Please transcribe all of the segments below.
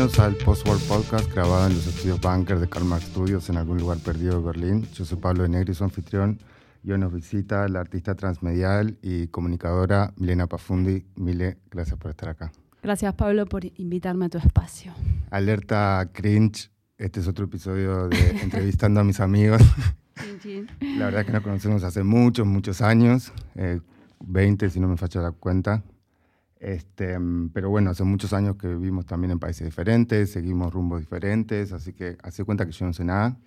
Bienvenidos al Postworld Podcast grabado en los estudios Bunker de Karma Studios en algún lugar perdido de Berlín. Yo soy Pablo de Negri, su anfitrión, y hoy nos visita la artista transmedial y comunicadora Milena Pafundi. Mile, gracias por estar acá. Gracias Pablo por invitarme a tu espacio. Alerta cringe, este es otro episodio de Entrevistando a mis amigos. La verdad es que nos conocemos hace muchos, muchos años, 20 eh, si no me falla la cuenta. Este, pero bueno, hace muchos años que vivimos también en países diferentes, seguimos rumbos diferentes, así que hace cuenta que yo no sé nada.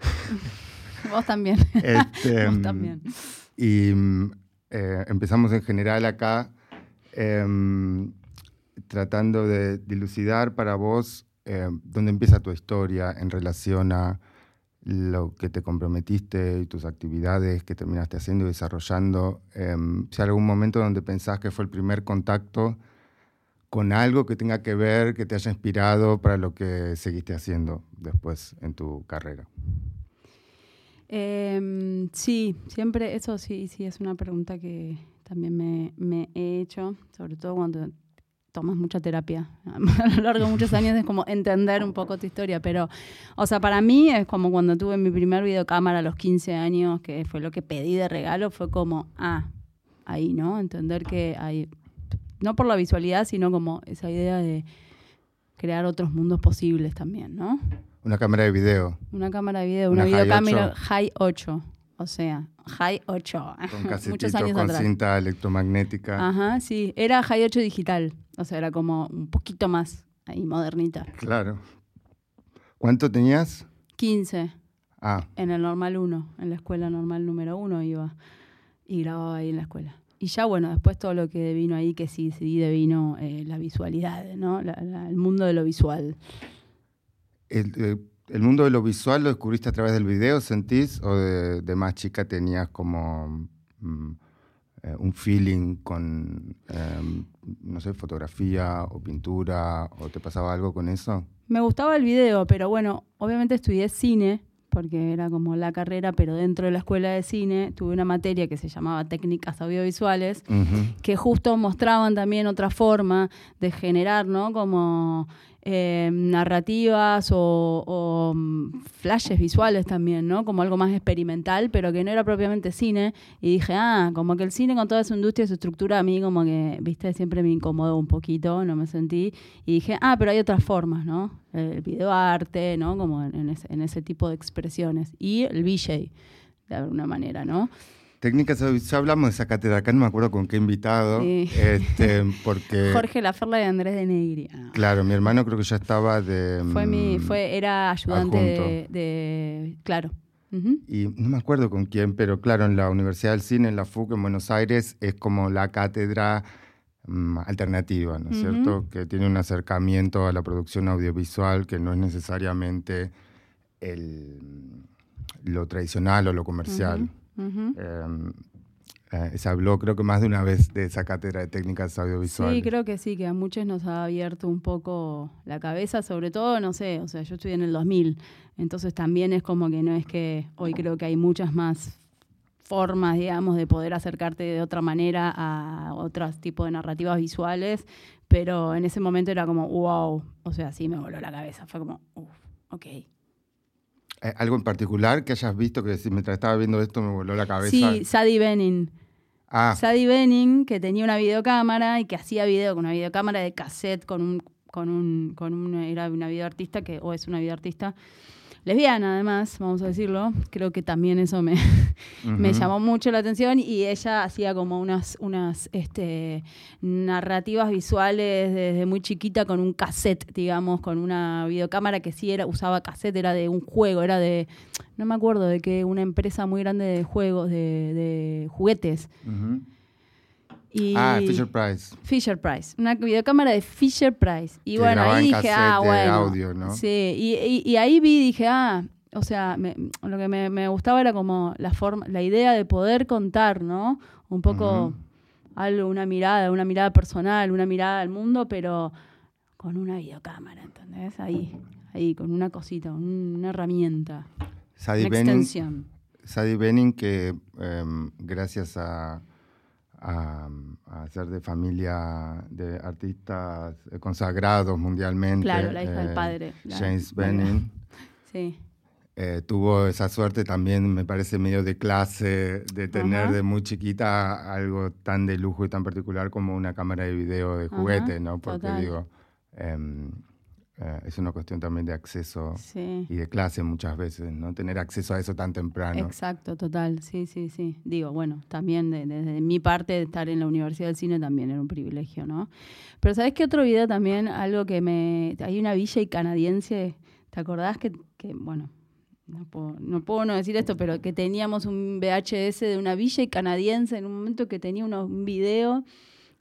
Vos también. Este, Vos también. Y eh, empezamos en general acá em, tratando de dilucidar para vos eh, dónde empieza tu historia en relación a lo que te comprometiste y tus actividades que terminaste haciendo y desarrollando, em, si hay algún momento donde pensás que fue el primer contacto con algo que tenga que ver, que te haya inspirado para lo que seguiste haciendo después en tu carrera. Em, sí, siempre, eso sí, sí, es una pregunta que también me, me he hecho, sobre todo cuando tomas mucha terapia a lo largo de muchos años, es como entender un poco tu historia, pero, o sea, para mí es como cuando tuve mi primer videocámara a los 15 años, que fue lo que pedí de regalo, fue como, ah, ahí, ¿no? Entender que hay, no por la visualidad, sino como esa idea de crear otros mundos posibles también, ¿no? Una cámara de video. Una cámara de video, una, videocámara High 8. O sea, High 8. Con Muchos años con cinta electromagnética. Ajá, sí. Era High 8 digital. O sea, era como un poquito más ahí modernita. Claro. ¿Cuánto tenías? 15. Ah. En el normal 1, en la escuela normal número 1 iba y grababa ahí en la escuela. Y ya, bueno, después todo lo que vino ahí, que sí, sí devino eh, la visualidad, ¿no? el mundo de lo visual. El, eh, el, mundo de lo visual lo descubriste a través del video, sentís? ¿O de, más chica tenías como mm, eh, un feeling con, em, no sé, fotografía o pintura? ¿O te pasaba algo con eso? Me gustaba el video, pero bueno, obviamente estudié cine porque era como la carrera, pero dentro de la escuela de cine tuve una materia que se llamaba técnicas audiovisuales, que justo mostraban también otra forma de generar, ¿no? Como eh, narrativas o, mm, flashes visuales también, ¿no? Como algo más experimental, pero que no era propiamente cine. Y dije, ah, como que el cine con toda su industria, su estructura, a mí como que, viste, siempre me incomodó un poquito, no me sentí. Y dije, ah, pero hay otras formas, ¿no? El videoarte, ¿no? Como en, ese, en ese tipo de expresiones. Y el VJ, de alguna manera, ¿no? Técnicas, ya hablamos de esa cátedra acá, no me acuerdo con qué invitado, este, porque... Jorge Laferla y Andrés de Negri. Ah. Claro, mi hermano creo que ya estaba de... Fue mi, mm, fue, era ayudante de, claro. Y no me acuerdo con quién, pero claro, en la Universidad del Cine, en la FUC, en Buenos Aires, es como la cátedra mm, alternativa, ¿no es cierto? Que tiene un acercamiento a la producción audiovisual que no es necesariamente el, lo tradicional o lo comercial. Eh, se habló creo que más de una vez de esa cátedra de técnicas audiovisuales. Sí, creo que sí, que a muchos nos ha abierto un poco la cabeza, sobre todo, no sé, o sea, yo estudié en el 2000, entonces también es como que no es que hoy creo que hay muchas más formas, digamos, de poder acercarte de otra manera a otros tipos de narrativas visuales, pero en ese momento era como, wow, o sea, sí me voló la cabeza, fue como, uff, ok, ¿Algo en particular que hayas visto que mientras estaba viendo esto me voló la cabeza? Sí, Sadie Benning. Ah. Sadie Benning, que tenía una videocámara y que hacía video con una videocámara de cassette con un, con un, con una, era una videoartista que, o es una videoartista lesbiana además, vamos a decirlo. Creo que también eso me, me llamó mucho la atención y ella hacía como unas, unas este, narrativas visuales desde muy chiquita con un cassette, digamos, con una videocámara que sí era, usaba cassette, era de un juego, era de, no me acuerdo de que una empresa muy grande de juegos, de, juguetes ah, Fisher Price. Fisher Price, una videocámara de Fisher Price. Y bueno, ahí dije, ah, bueno. Audio, ¿no? Sí, y, ahí vi, dije, ah, o sea, lo que me, gustaba era como la forma, la idea de poder contar, ¿no? Un poco algo, una mirada, una mirada personal, una mirada al mundo, pero con una videocámara, ¿entendés? Ahí, ahí, con una cosita, una herramienta. Sadie una extensión. Sadie Benning, que em, gracias a a, ser de familia de artistas consagrados mundialmente. Claro, la hija del eh, padre. James Benning. Sí. Eh, tuvo esa suerte también, me parece, medio de clase, de tener de muy chiquita algo tan de lujo y tan particular como una cámara de video de juguete, ¿no? Porque digo, em, eh, es una cuestión también de acceso y de clase muchas veces, ¿no? Tener acceso a eso tan temprano. Exacto, total, sí, sí, sí. Digo, bueno, también desde mi parte, estar en la Universidad del Cine también era un privilegio, ¿no? Pero ¿sabes qué otro video también? Algo que me... Hay una villa y canadiense, ¿te acordás que, que bueno, no puedo, no puedo no decir esto, pero que teníamos un VHS de una villa y canadiense en un momento que tenía un video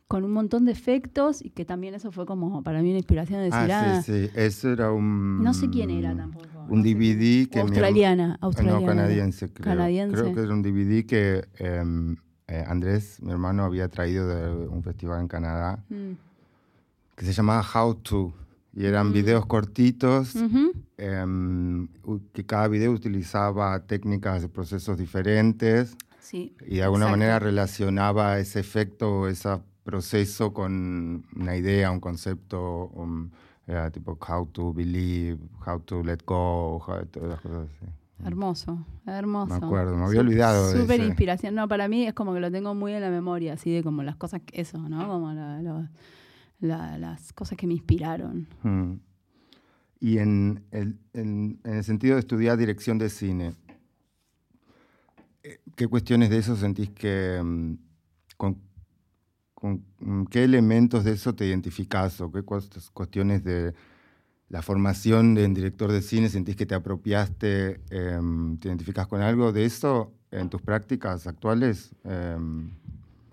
con un montón de efectos y que también eso fue como para mí una inspiración de decir, ah, sí, sí, eso era un... No sé quién era tampoco. Un DVD que... Australiana, australiana. No, canadiense, creo. Creo que era un DVD que em, eh, Andrés, mi hermano, había traído de un festival en Canadá mm. que se llamaba How To. Y eran mm. videos cortitos, em, que cada video utilizaba técnicas de procesos diferentes. Sí, y de alguna manera relacionaba ese efecto, ese proceso con una idea, un concepto, era tipo how to believe, how to let go, todas las cosas así. Hermoso, hermoso. Me acuerdo, me había olvidado Súper inspiración. No, para mí es como que lo tengo muy en la memoria, así de como las cosas, eso, ¿no? Como la, las cosas que me inspiraron. Mm. Y en el, en, el, sentido de estudiar dirección de cine, eh, ¿qué cuestiones de eso sentís que... Mm, con, mm, qué elementos de eso te identificás o qué cuestiones de la formación de director de cine sentís que te apropiaste, em, te identificás con algo de eso en tus prácticas actuales? Em,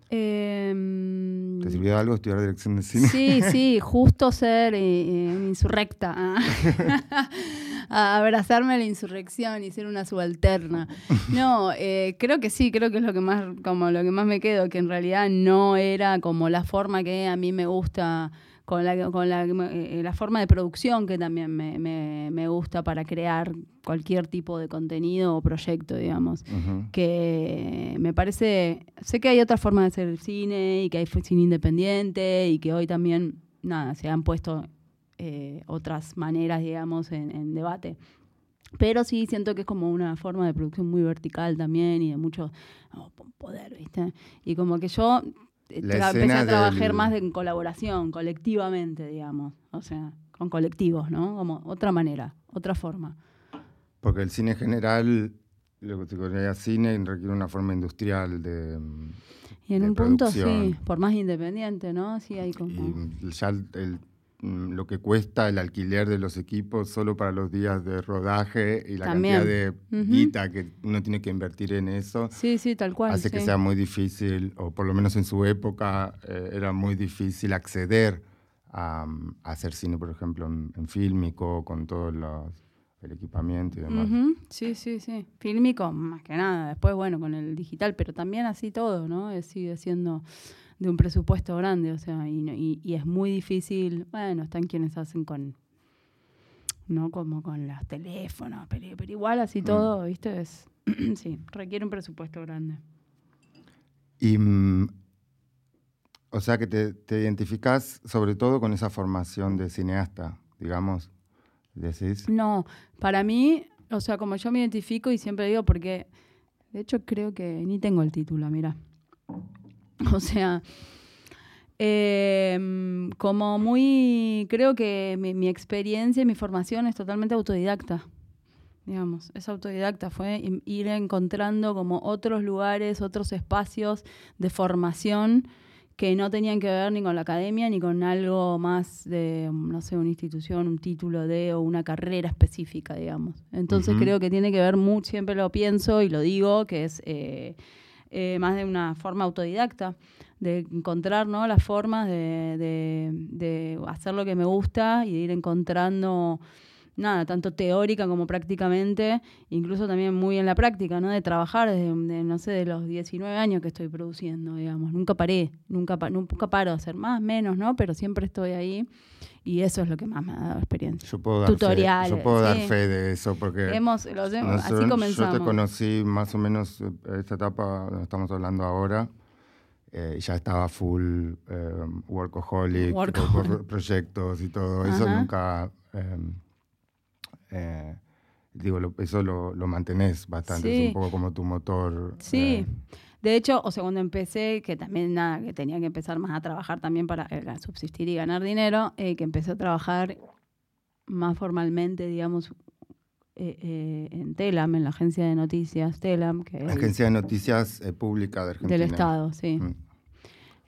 ¿Te sirvió algo estudiar dirección de cine? Sí, sí, justo ser eh, eh, insurrecta. A abrazarme a la insurrección y ser una subalterna. No, eh, creo que sí, creo que es lo que más, como lo que más me quedo, que en realidad no era como la forma que a mí me gusta con la, con la, eh, la, forma de producción que también me, me, gusta para crear cualquier tipo de contenido o proyecto, digamos. Que me parece, sé que hay otra forma de hacer cine y que hay cine independiente y que hoy también, nada, se han puesto eh, otras maneras, digamos, en, en debate. Pero sí siento que es como una forma de producción muy vertical también y de mucho oh, poder, ¿viste? Y como que yo empecé a trabajar más en colaboración, colectivamente, digamos. O sea, con colectivos, ¿no? Como otra manera, otra forma. Porque el cine general, lo que se considera cine, requiere una forma industrial de. Y en un punto sí, por más independiente, ¿no? Sí, hay como. Y ya el, Mm, lo que cuesta el alquiler de los equipos solo para los días de rodaje y la cantidad de guita que uno tiene que invertir en eso. Sí, sí, tal cual. Hace que sea muy difícil, o por lo menos en su época eh, era muy difícil acceder a, hacer cine, por ejemplo, en, en fílmico, con todo el equipamiento y demás. Sí, sí, sí. Fílmico, más que nada. Después, bueno, con el digital, pero también así todo, ¿no? Sigue siendo de un presupuesto grande, o sea, y, y, es muy difícil, bueno, están quienes hacen con, ¿no? Como con los teléfonos, pero, igual así mm. todo, ¿viste? Es, sí, requiere un presupuesto grande. Y, mm, o sea, que te, te identificás sobre todo con esa formación de cineasta, digamos, decís. No, para mí, o sea, como yo me identifico y siempre digo, porque de hecho creo que ni tengo el título, mira. O sea, em, como muy, creo que mi, experiencia y mi formación es totalmente autodidacta, digamos, es autodidacta, fue ir encontrando como otros lugares, otros espacios de formación que no tenían que ver ni con la academia ni con algo más de, no sé, una institución, un título de o una carrera específica, digamos. Entonces creo que tiene que ver mucho, siempre lo pienso y lo digo, que es... Eh, eh, más de una forma autodidacta, de encontrar ¿no? las formas de, de, hacer lo que me gusta y de ir encontrando nada, tanto teórica como prácticamente, incluso también muy en la práctica, ¿no? De trabajar desde, no sé, de los 19 años que estoy produciendo, digamos. Nunca paré, nunca, nunca paro de hacer más, menos, ¿no? Pero siempre estoy ahí y eso es lo que más me ha dado experiencia. Yo puedo dar Tutoriales. Fe, yo puedo dar fe de eso porque... Hemos, así comenzamos. Yo te conocí más o menos eh, esta etapa donde estamos hablando ahora. eh, ya estaba full em, workaholic, proyectos y todo. Eso nunca. Em, eh, digo, eso lo, lo, mantenés bastante, es un poco como tu motor. Sí. Eh. De hecho, o sea, cuando empecé, que también nada, que tenía que empezar más a trabajar también para subsistir y ganar dinero, que empecé a trabajar más formalmente, digamos, en Telam, en la agencia de noticias Telam. Que agencia de noticias pública de Argentina. Del Estado, sí. Mm.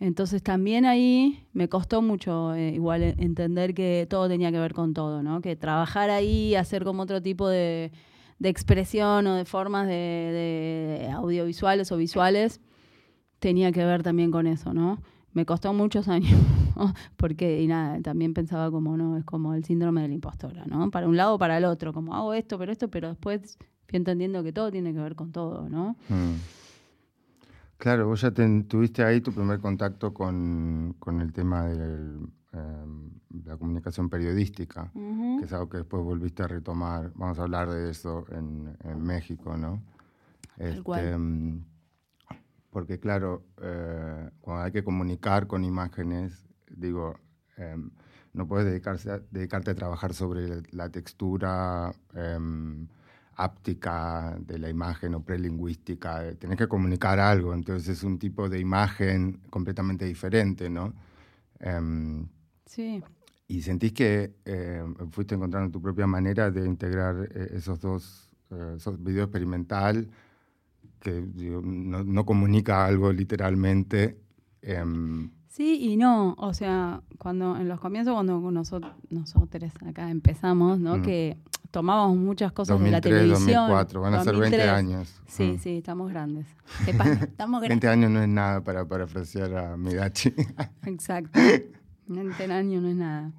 Entonces también ahí me costó mucho eh, igual entender que todo tenía que ver con todo, ¿no? Que trabajar ahí, hacer como otro tipo de, expresión o de formas de, audiovisuales o visuales, tenía que ver también con eso, ¿no? Me costó muchos años, porque, y nada, también pensaba como, ¿no? Es como el síndrome de la impostora, ¿no? Para un lado o para el otro, como hago esto, pero esto, pero después fui entendiendo que todo tiene que ver con todo, ¿no? Mm. Claro, vos ya tuviste ahí tu primer contacto con, el tema de em, la comunicación periodística, que es algo que después volviste a retomar. Vamos a hablar de eso en, México, ¿no? Este, em, porque claro, eh, cuando hay que comunicar con imágenes, digo, em, no puedes dedicarse dedicarte a trabajar sobre la textura áptica de la imagen o prelingüística, eh, tenés que comunicar algo, entonces es un tipo de imagen completamente diferente, ¿no? Em, sí. Y sentís que eh, fuiste encontrando tu propia manera de integrar eh, esos dos, esos videos experimental, que no, no, comunica algo literalmente. Em, sí y no, o sea, cuando en los comienzos, cuando nosotros, nosotros acá empezamos, ¿no? Mm. Que tomábamos muchas cosas de la televisión. 2004, van a ser 20 años. Sí, sí, estamos grandes. Estamos grandes. 20 años no es nada para parafrasear a Midachi. Exacto. 20 años no es nada.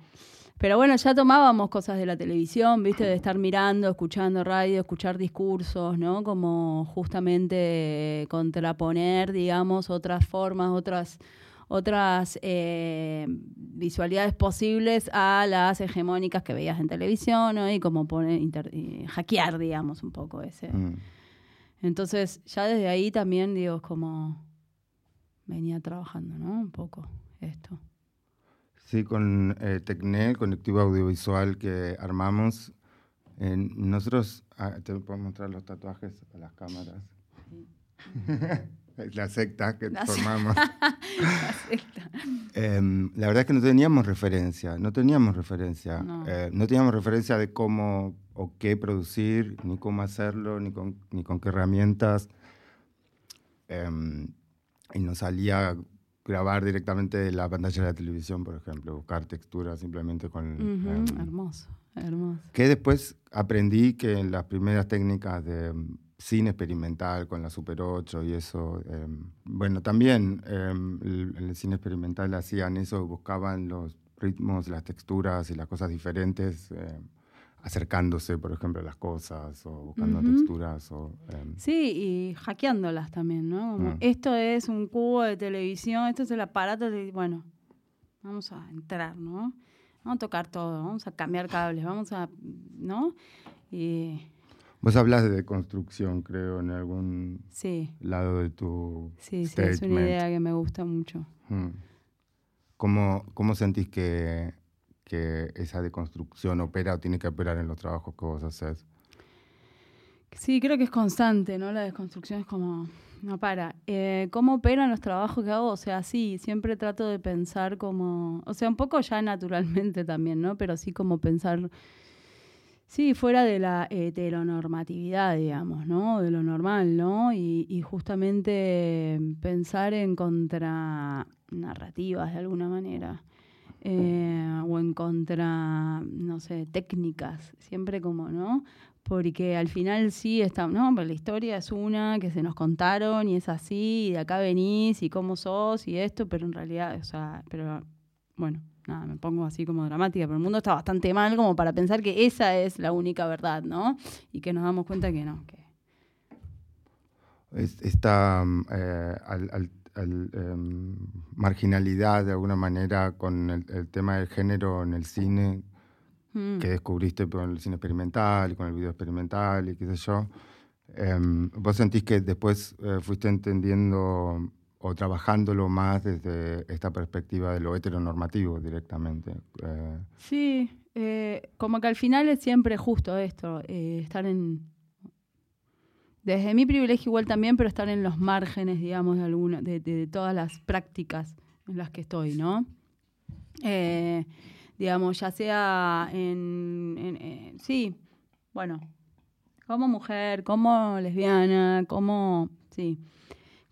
Pero bueno, ya tomábamos cosas de la televisión, ¿viste? De estar mirando, escuchando radio, escuchar discursos, ¿no? Como justamente contraponer, digamos, otras formas, otras otras eh, visualidades posibles a las hegemónicas que veías en televisión y como poner, hackear, digamos, un poco ese. Mm. Entonces, ya desde ahí también, digo, es como venía trabajando, ¿no? Un poco esto. Sí, con eh, Tecne, colectivo audiovisual que armamos, nosotros, ah, te puedo mostrar los tatuajes a las cámaras. Sí. la secta que formamos. la, secta. Em, la verdad es que no teníamos referencia, no teníamos referencia. No. Eh, no. teníamos referencia de cómo o qué producir, ni cómo hacerlo, ni con, ni con qué herramientas. Em, y nos salía grabar directamente de la pantalla de la televisión, por ejemplo, buscar texturas simplemente con... Em, hermoso, hermoso. Que después aprendí que en las primeras técnicas de cine experimental con la Super 8 y eso. Em, bueno, también em, en el, cine experimental hacían eso, buscaban los ritmos, las texturas y las cosas diferentes, em, acercándose, por ejemplo, a las cosas o buscando texturas. O, sí, y hackeándolas también, ¿no? Mm. Esto es un cubo de televisión, esto es el aparato de, bueno, vamos a entrar, ¿no? Vamos a tocar todo, vamos a cambiar cables, vamos a, ¿no? Y Vos hablas de construcción, creo, en algún lado de tu. Sí, sí, es una idea que me gusta mucho. Hmm. ¿Cómo, ¿Cómo, sentís que, que, esa deconstrucción opera o tiene que operar en los trabajos que vos haces? Sí, creo que es constante, ¿no? La desconstrucción es como. No para. Eh, ¿Cómo operan los trabajos que hago? O sea, sí, siempre trato de pensar como. O sea, un poco ya naturalmente también, ¿no? Pero sí como pensar Sí, fuera de la heteronormatividad, digamos, ¿no? De lo normal, ¿no? Y, justamente pensar en contra narrativas de alguna manera. Eh, o en contra, no sé, técnicas, siempre como, ¿no? Porque al final sí está, no, pero la historia es una que se nos contaron y es así, y de acá venís y cómo sos y esto, pero en realidad, o sea, pero bueno, nada, me pongo así como dramática, pero el mundo está bastante mal como para pensar que esa es la única verdad, ¿no? Y que nos damos cuenta que no. Que... Esta eh, em, marginalidad de alguna manera con el, tema del género en el cine mm. que descubriste con el cine experimental con el video experimental y qué sé yo. Em, ¿Vos sentís que después eh, fuiste entendiendo o trabajándolo más desde esta perspectiva de lo heteronormativo directamente. Eh, sí, eh, como que al final es siempre justo esto, eh, estar en... Desde mi privilegio igual también, pero estar en los márgenes, digamos, de, alguna, de, todas las prácticas en las que estoy, ¿no? digamos, ya sea en, sí, bueno, como mujer, como lesbiana, como, sí,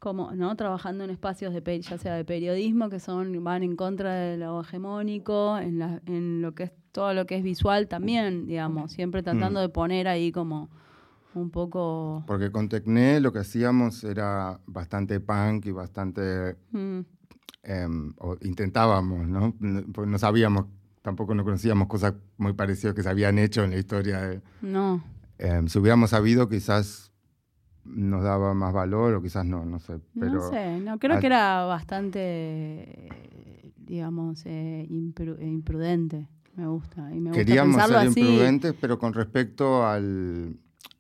como, ¿no? Trabajando en espacios de ya sea de periodismo que son, van en contra de lo hegemónico, en, la, en lo que es todo lo que es visual también, digamos, siempre tratando mm. de poner ahí como un poco. Porque con Tecné lo que hacíamos era bastante punk y bastante. Mm. Em, o intentábamos, ¿no? Pues no sabíamos, tampoco no conocíamos cosas muy parecidas que se habían hecho en la historia. No. Em, si hubiéramos sabido, quizás nos daba más valor o quizás no, no sé. Pero no sé, no, creo que era bastante, digamos, eh, imprudente. Me gusta. Y me Queríamos ser imprudentes, pero con respecto al,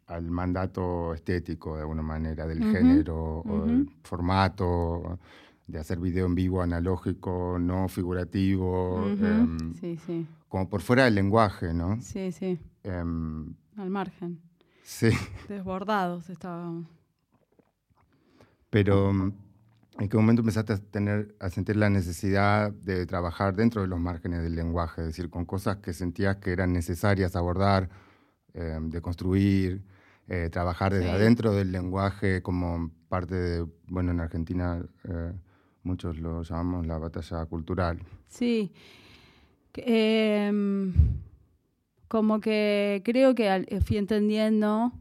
al, mandato estético, de alguna manera, del género o del formato, de hacer video en vivo analógico, no figurativo. Em, sí, sí. Como por fuera del lenguaje, ¿no? Sí, sí. Em, al margen. Sí. Desbordados estábamos. Pero, ¿en qué momento empezaste a, tener, a sentir la necesidad de trabajar dentro de los márgenes del lenguaje? Es decir, con cosas que sentías que eran necesarias abordar, eh, de construir, eh, trabajar desde adentro del lenguaje como parte de, bueno, en Argentina eh, muchos lo llamamos la batalla cultural. Sí. Eh, como que creo que eh, fui entendiendo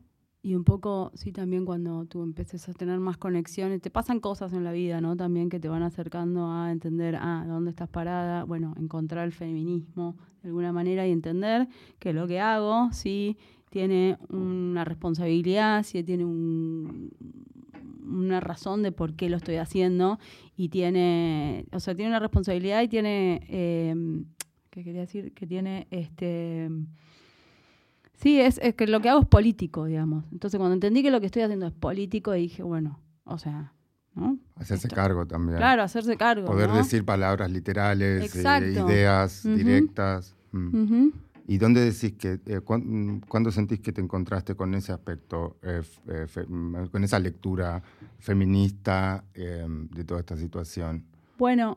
y un poco, sí, también cuando tú empiezas a tener más conexiones, te pasan cosas en la vida, ¿no? También que te van acercando a entender, ah, ¿dónde estás parada? Bueno, encontrar el feminismo de alguna manera y entender que lo que hago, sí, tiene una responsabilidad, sí, tiene una razón de por qué lo estoy haciendo y tiene, o sea, tiene una responsabilidad y tiene... Eh, ¿Qué quería decir? Que tiene este. Sí, es, que lo que hago es político, digamos. Entonces, cuando entendí que lo que estoy haciendo es político, dije, bueno, o sea, ¿no? Hacerse cargo también. Claro, hacerse cargo. Poder decir palabras literales, eh, ideas directas. Mm. ¿Y dónde decís que, eh, cuándo sentís que te encontraste con ese aspecto, eh, mm, con esa lectura feminista de toda esta situación? Bueno,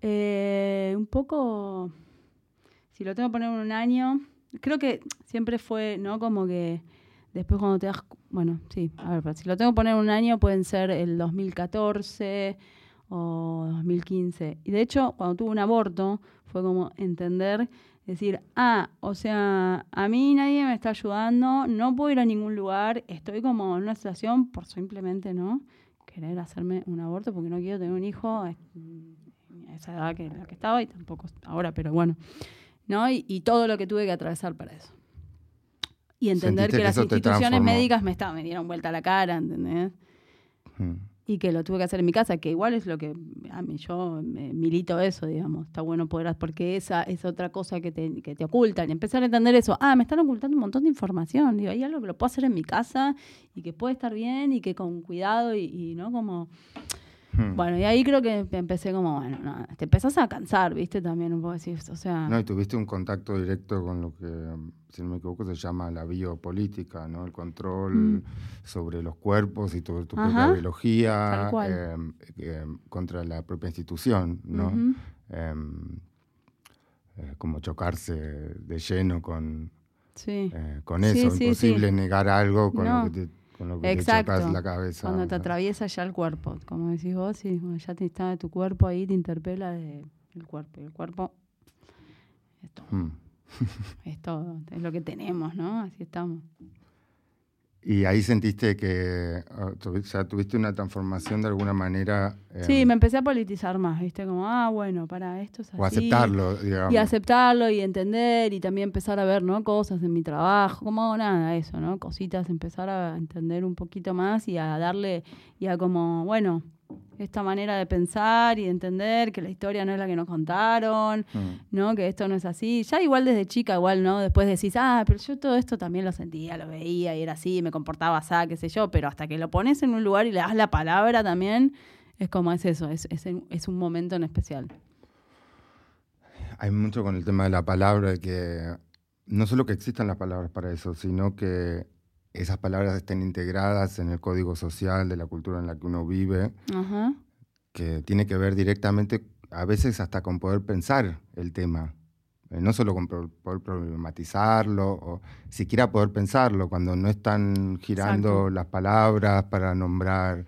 un poco si lo tengo que poner en un año, creo que siempre fue, ¿no? Como que después cuando te das, bueno, sí, a ver, si lo tengo que poner en un año pueden ser el 2014 o 2015. Y de hecho, cuando tuve un aborto, fue como entender, decir, ah, o sea, a mí nadie me está ayudando, no puedo ir a ningún lugar, estoy como en una situación por simplemente, ¿no? Querer hacerme un aborto porque no quiero tener un hijo a esa edad que la que estaba y tampoco ahora, pero bueno. ¿No? Y, todo lo que tuve que atravesar para eso. Y entender que, las instituciones médicas me, estaban, me dieron vuelta a la cara, ¿entendés? Hmm. Y que lo tuve que hacer en mi casa, que igual es lo que a mí yo milito eso, digamos. Está bueno poder, porque esa es otra cosa que te, que te ocultan. Y empezar a entender eso. Ah, me están ocultando un montón de información. Digo, hay algo que lo puedo hacer en mi casa y que puede estar bien y que con cuidado y, y ¿no? Como Hmm. Bueno, y ahí creo que empecé como, bueno, te empezás a cansar, ¿viste? También un poco así, o sea... No, y tuviste un contacto directo con lo que, si no me equivoco, se llama la biopolítica, ¿no? El control hmm. sobre los cuerpos y sobre tu propia biología em, em, contra la propia institución, ¿no? Em, eh, como chocarse de lleno con, eh, con eso, imposible negar algo con lo que te Exacto. la cabeza. Cuando te atraviesa ya el cuerpo, como decís vos, y ya te está tu cuerpo ahí, te interpela desde el cuerpo. Y el cuerpo es todo. Hmm. es todo, es lo que tenemos, ¿no? Así estamos. Y ahí sentiste que o sea, tuviste una transformación de alguna manera. sí, me empecé a politizar más, ¿viste? Como, ah, bueno, para esto es así. O aceptarlo, digamos. Y aceptarlo y entender y también empezar a ver, ¿no? Cosas en mi trabajo, como nada, eso, ¿no? Cositas, empezar a entender un poquito más y a darle, y a como, bueno, esta manera de pensar y de entender que la historia no es la que nos contaron, mm. ¿no? Que esto no es así. Ya igual desde chica, igual, ¿no? Después decís, ah, pero yo todo esto también lo sentía, lo veía y era así, me comportaba así, qué sé yo, pero hasta que lo pones en un lugar y le das la palabra también, Es como es eso, es, es, un momento en especial. Hay mucho con el tema de la palabra, que no solo que existan las palabras para eso, sino que esas palabras estén integradas en el código social de la cultura en la que uno vive, que tiene que ver directamente, a veces hasta con poder pensar el tema, eh, no solo con poder problematizarlo, o siquiera poder pensarlo, cuando no están girando las palabras para nombrar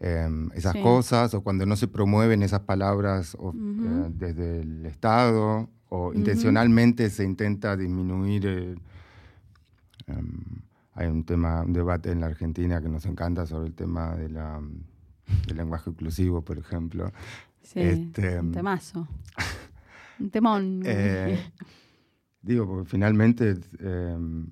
em, esas cosas, o cuando no se promueven esas palabras eh, desde el Estado, o intencionalmente se intenta disminuir. Em, hay un tema, un debate en la Argentina que nos encanta sobre el tema de la, del lenguaje inclusivo, por ejemplo. Sí, este, un temazo. un temón. Eh, digo, porque finalmente em,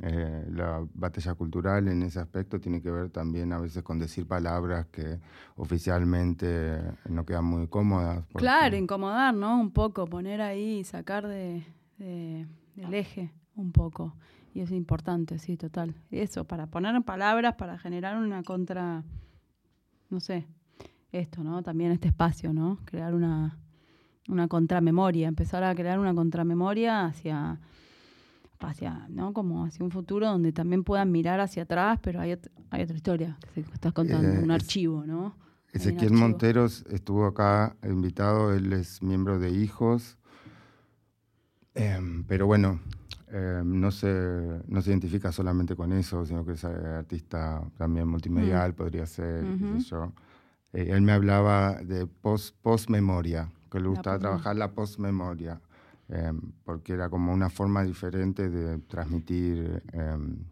eh, la batalla cultural en ese aspecto tiene que ver también a veces con decir palabras que oficialmente no quedan muy cómodas. Claro, incomodar, ¿no? Un poco, poner ahí, sacar de, del eje un poco. Y es importante, sí, total. Eso, para poner palabras, para generar una contra, no sé, esto, ¿no? También este espacio, ¿no? Crear una, una contramemoria, empezar a crear una contramemoria hacia hacia, ¿no? Como hacia un futuro donde también puedan mirar hacia atrás, pero hay, hay otra historia que estás contando, eh, un archivo, ¿no? Ezequiel Monteros estuvo acá invitado, él es miembro de Hijos, em, pero bueno, em, no, se, no se identifica solamente con eso, sino que es artista también multimedial, mm. podría ser, yo. Eh, él me hablaba de post, post que le gustaba trabajar la post memoria. Em, porque era como una forma diferente de transmitir em,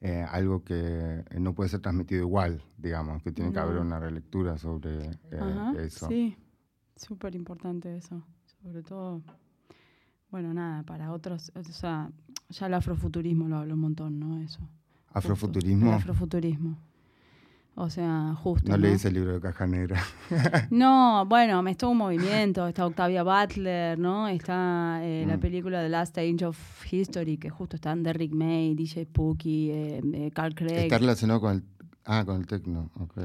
eh, algo que no puede ser transmitido igual, digamos, que tiene que haber una relectura sobre eh, eso. Sí, súper importante eso, sobre todo, bueno, nada, para otros, o sea, ya el afrofuturismo lo hablo un montón, ¿no? Eso. ¿Afrofuturismo? El afrofuturismo. O sea, justo. No, leí el libro de Caja Negra. no, bueno, me estuvo un movimiento. Está Octavia Butler, ¿no? Está eh, la mm. película The Last Age of History, que justo están Derrick May, DJ Spooky, eh, eh, Carl Craig. Está relacionado con el. Ah, con el tecno, ok.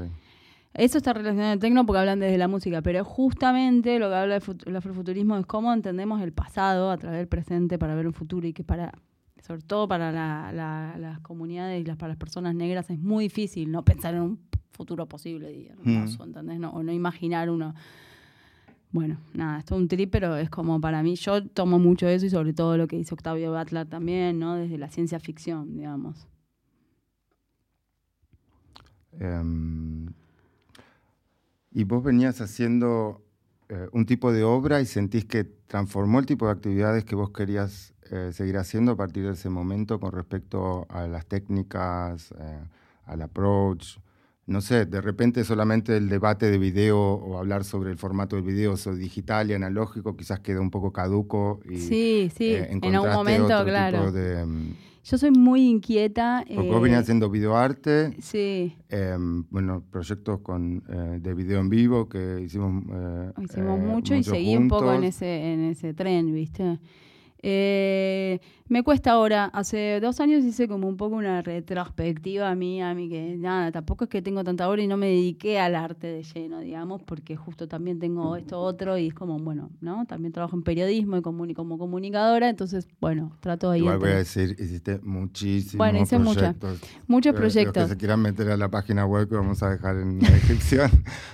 Eso está relacionado al tecno porque hablan desde la música, pero justamente lo que habla el afrofuturismo es cómo entendemos el pasado a través del presente para ver un futuro y que para sobre todo para las comunidades y las, para las personas negras, es muy difícil no pensar en un futuro posible, hermoso, mm. ¿entendés? No, o no imaginar uno. Bueno, nada, esto es un trip, pero es como para mí, yo tomo mucho eso y sobre todo lo que dice Octavio Butler también, ¿no? Desde la ciencia ficción, digamos. Em, y vos venías haciendo eh, un tipo de obra y sentís que transformó el tipo de actividades que vos querías eh, seguir haciendo a partir de ese momento con respecto a las técnicas, eh, al approach. No sé, de repente solamente el debate de video o hablar sobre el formato del video o digital y analógico quizás queda un poco caduco. Y, sí, sí, en algún momento, claro. Mm, yo soy muy inquieta. Porque vos venías haciendo videoarte. Sí. Em, bueno, proyectos con, eh, de video en vivo que hicimos. Eh, hicimos mucho, y seguí un poco en ese, en ese tren, ¿viste? Eh, me cuesta ahora, hace dos años hice como un poco una retrospectiva a mí, a mí que nada, tampoco es que tengo tanta hora y no me dediqué al arte de lleno, digamos, porque justo también tengo esto otro y es como, bueno, ¿no? También trabajo en periodismo y como comunicadora, entonces, bueno, trato de Igual voy a decir, hiciste muchísimos bueno, hice proyectos. muchos proyectos. Los que se quieran meter a la página web que vamos a dejar en la descripción,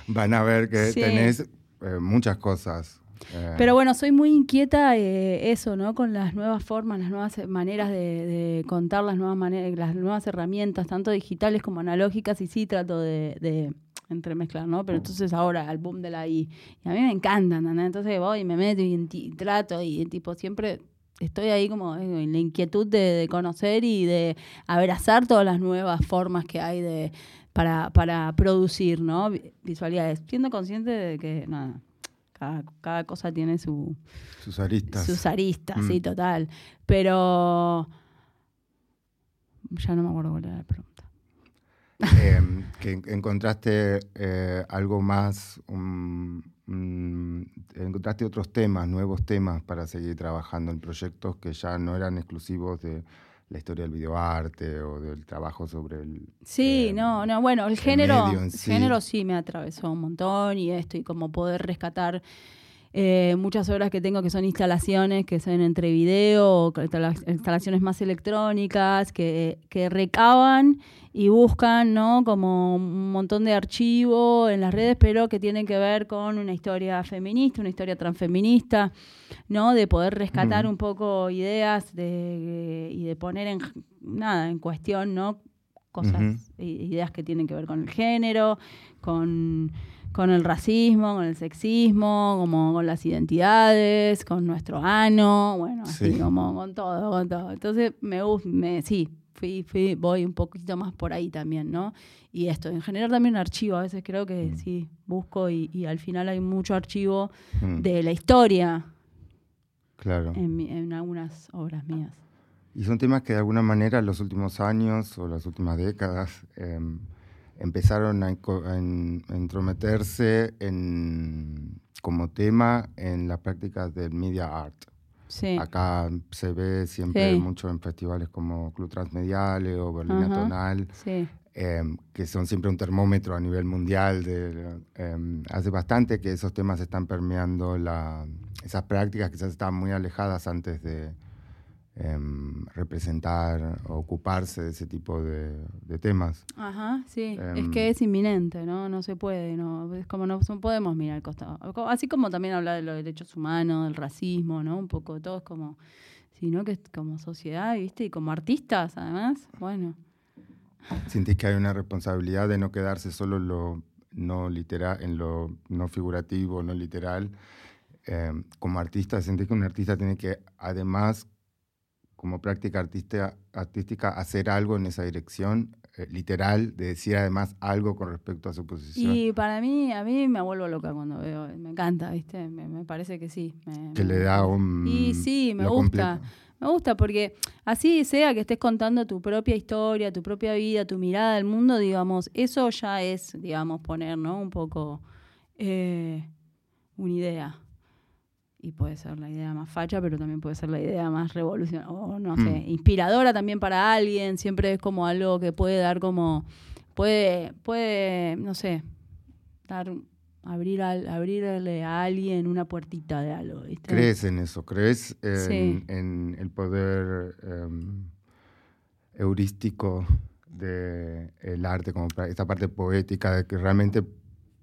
van a ver que tenés eh, muchas cosas. Eh. Pero bueno, soy muy inquieta eh, eso, ¿no? Con las nuevas formas, las nuevas maneras de, contar, las nuevas maneras, las nuevas herramientas, tanto digitales como analógicas, y sí trato de, entremezclar, ¿no? Pero entonces ahora, al boom de la I, y a mí me encantan, ¿no? Entonces voy y me meto y, trato, y tipo siempre estoy ahí como en la inquietud de, conocer y de abrazar todas las nuevas formas que hay de para, para producir, ¿no? Visualidades, siendo consciente de que, nada cada, cosa tiene su, sus aristas. Sus aristas, sí, mm. total. Pero ya no me acuerdo cuál era la pregunta. Em, que encontraste eh, algo más, encontraste otros temas, nuevos temas para seguir trabajando en proyectos que ya no eran exclusivos de, la historia del videoarte o del trabajo sobre el... Sí, em, no, no, bueno, el género, sí. género sí me atravesó un montón y esto, y como poder rescatar eh, muchas obras que tengo que son instalaciones que son entre video, instalaciones más electrónicas, que, que recaban y buscan, ¿no? Como un montón de archivos en las redes, pero que tienen que ver con una historia feminista, una historia transfeminista, ¿no? De poder rescatar un poco ideas de, y de poner en nada en cuestión, ¿no? Cosas, ideas que tienen que ver con el género, con con el racismo, con el sexismo, como con las identidades, con nuestro ano, bueno, así como con todo, con todo. Entonces me gusta, me, sí, fui, fui, voy un poquito más por ahí también, ¿no? Y esto, en general también un archivo, a veces creo que mm. sí, busco y, al final hay mucho archivo mm. de la historia. Claro. En, algunas obras mías. Y son temas que de alguna manera en los últimos años o las últimas décadas em, empezaron a, entrometerse en, como tema en las prácticas del media art. Acá se ve siempre mucho en festivales como Club Transmediale o Berlina Tonal, em, que son siempre un termómetro a nivel mundial. De, em, hace bastante que esos temas están permeando la, esas prácticas que ya estaban muy alejadas antes de, Em, representar ocuparse de ese tipo de, temas. Ajá, sí. es em, que es inminente, ¿no? No se puede, ¿no? Es como no, podemos mirar al costado. Así como también hablar de los derechos humanos, del racismo, ¿no? Un poco de todo es como, sino que como sociedad, ¿viste? Y como artistas, además, bueno. ¿Sentís que hay una responsabilidad de no quedarse solo en lo no literal, en lo no figurativo, no literal? Em, como artista, sentís que un artista tiene que además como práctica artística, artística hacer algo en esa dirección, eh, literal, de decir además algo con respecto a su posición. Y para mí, a mí me vuelvo loca cuando veo, me encanta, ¿viste? Me, parece que sí. que le da un... Y sí, me gusta. Me gusta porque así sea que estés contando tu propia historia, tu propia vida, tu mirada del mundo, digamos, eso ya es, digamos, poner, ¿no? Un poco eh, una idea y puede ser la idea más facha, pero también puede ser la idea más revolucionaria, o no sé, mm. inspiradora también para alguien, siempre es como algo que puede dar como, puede, puede, no sé, dar, abrir abrirle a alguien una puertita de algo. ¿Crees en eso? ¿Crees en, el poder em, heurístico del arte, como esta parte poética, de que realmente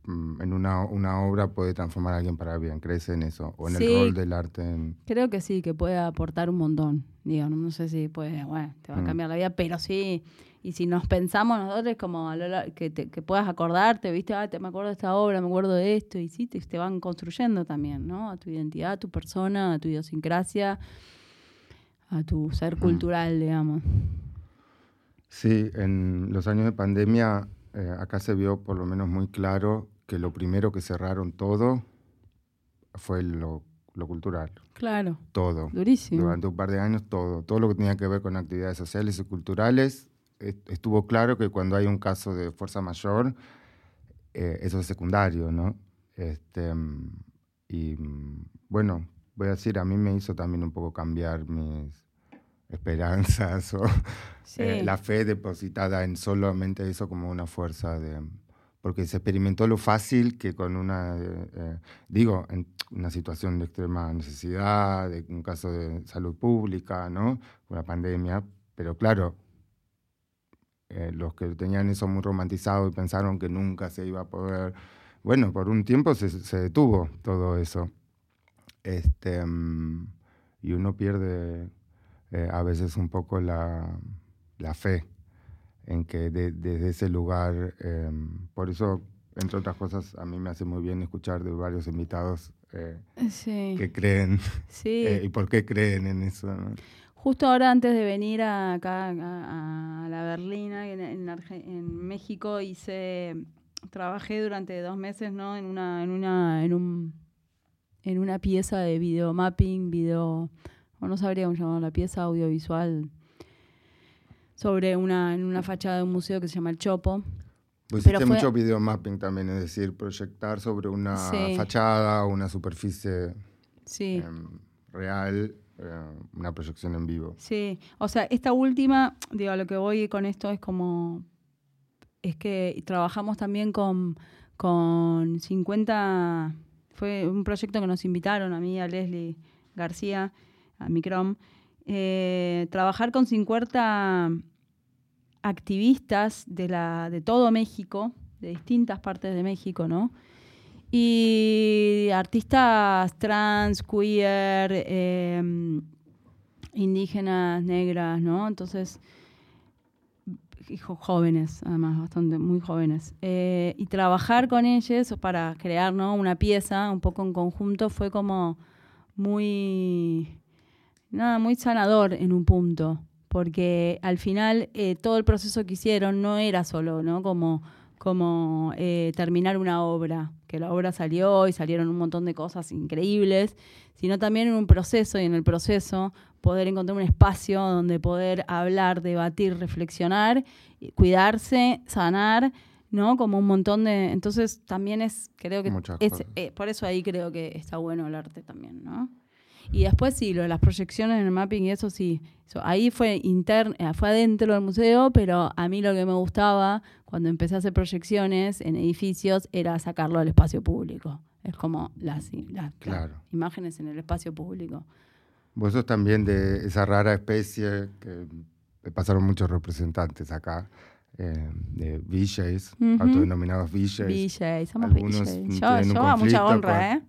en una, una, obra puede transformar a alguien para bien. ¿Crees en eso? ¿O en el rol del arte? Creo que sí, que puede aportar un montón. Digo, no, sé si puede, bueno, te va a mm. cambiar la vida, pero sí. Y si nos pensamos nosotros como que, que puedas acordarte, ¿viste? Ah, te, me acuerdo de esta obra, me acuerdo de esto, y sí, te, te van construyendo también, ¿no? A tu identidad, a tu persona, a tu idiosincrasia, a tu ser mm. cultural, digamos. Sí, en los años de pandemia eh, acá se vio por lo menos muy claro que lo primero que cerraron todo fue lo, cultural. Claro. Todo. Durísimo. Durante un par de años todo. Todo lo que tenía que ver con actividades sociales y culturales. Estuvo claro que cuando hay un caso de fuerza mayor, eh, eso es secundario, ¿no? Este, y bueno, voy a decir, a mí me hizo también un poco cambiar mis, esperanzas o eh, la fe depositada en solamente eso como una fuerza de porque se experimentó lo fácil que con una eh, eh, digo en una situación de extrema necesidad de un caso de salud pública no una pandemia pero claro los que tenían eso muy romantizado y pensaron que nunca se iba a poder bueno por un tiempo se, se detuvo todo eso. Este mm, y uno pierde eh, a veces un poco la, la fe en que desde ese lugar, em, por eso, entre otras cosas, a mí me hace muy bien escuchar de varios invitados eh, que creen eh, y por qué creen en eso. Justo ahora antes de venir acá a, la Berlina, en, en, México, hice, trabajé durante dos meses ¿no? en, una, en, una, en, un, en una pieza de video mapping, video no sabría cómo llamar la pieza audiovisual, sobre una, en una fachada de un museo que se llama El Chopo. Pues hiciste mucho video mapping también, es decir, proyectar sobre una fachada o una superficie em, real una proyección en vivo. Sí, o sea, esta última, digo, lo que voy con esto es como, es que trabajamos también con, con 50, fue un proyecto que nos invitaron a mí, a Leslie García, a eh, trabajar con 50 activistas de, la, de todo México, de distintas partes de México, ¿no? Y artistas trans, queer, em, indígenas, negras, ¿no? Entonces, jóvenes, además, bastante, muy jóvenes. Eh, y trabajar con ellos para crear ¿no? una pieza, un poco en conjunto, fue como muy, nada, muy sanador en un punto, porque al final eh, todo el proceso que hicieron no era solo, ¿no? Como como eh, terminar una obra, que la obra salió y salieron un montón de cosas increíbles, sino también en un proceso y en el proceso poder encontrar un espacio donde poder hablar, debatir, reflexionar, cuidarse, sanar, ¿no? Como un montón de... Entonces también es, creo que... Es, eh, por eso ahí creo que está bueno el arte también, ¿no? Y después sí, lo de las proyecciones en el mapping y eso sí. ahí fue interno, eh, fue adentro del museo, pero a mí lo que me gustaba cuando empecé a hacer proyecciones en edificios era sacarlo al espacio público. Es como las, imágenes en el espacio público. Vos sos también de esa rara especie que pasaron muchos representantes acá. Eh, de VJs, autodenominados VJs. VJs, somos VJs. Yo, yo a mucha honra, ¿eh?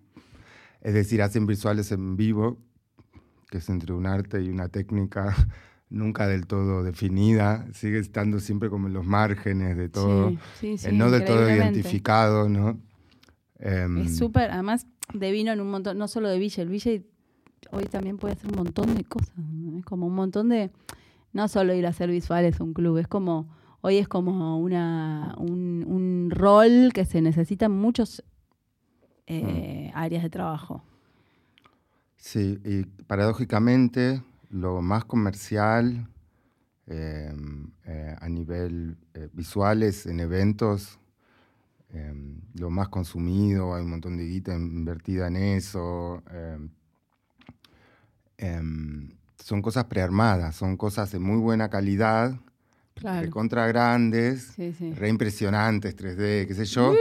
Es decir, hacen visuales en vivo, que es entre un arte y una técnica nunca del todo definida, sigue estando siempre como en los márgenes de todo, sí, sí, no del todo identificado, ¿no? Em, es súper, además devino en un montón, no solo de Villa, el Villa hoy también puede hacer un montón de cosas, es como un montón de, no solo ir a hacer visuales a un club, es como, hoy es como una, un, un rol que se necesita en muchos eh, mm. áreas de trabajo. Sí, y paradójicamente lo más comercial em, eh, a nivel eh, visuales en eventos, em, lo más consumido, hay un montón de guita invertida en eso. Em, son cosas prearmadas, son cosas de muy buena calidad, de contra grandes, reimpresionantes, 3D, qué sé yo,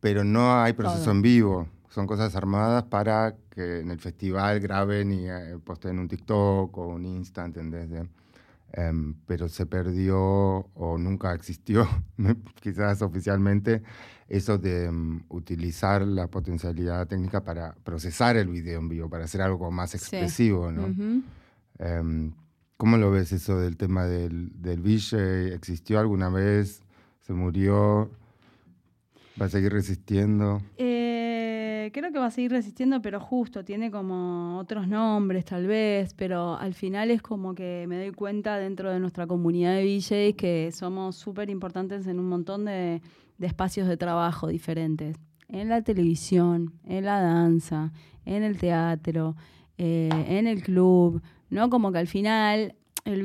pero no hay proceso en vivo. Son cosas armadas para que en el festival graben y eh, posten un TikTok o un Insta, ¿entendés? Em, pero se perdió o nunca existió, quizás oficialmente, eso de em, utilizar la potencialidad técnica para procesar el video en vivo, para hacer algo más expresivo, ¿no? Em, ¿Cómo lo ves eso del tema del, del VJ? ¿Existió alguna vez? ¿Se murió? ¿Va a seguir resistiendo? Eh, creo que va a seguir resistiendo, pero justo, tiene como otros nombres tal vez, pero al final es como que me doy cuenta dentro de nuestra comunidad de DJs que somos súper importantes en un montón de, espacios de trabajo diferentes. En la televisión, en la danza, en el teatro, eh, en el club, ¿no? Como que al final el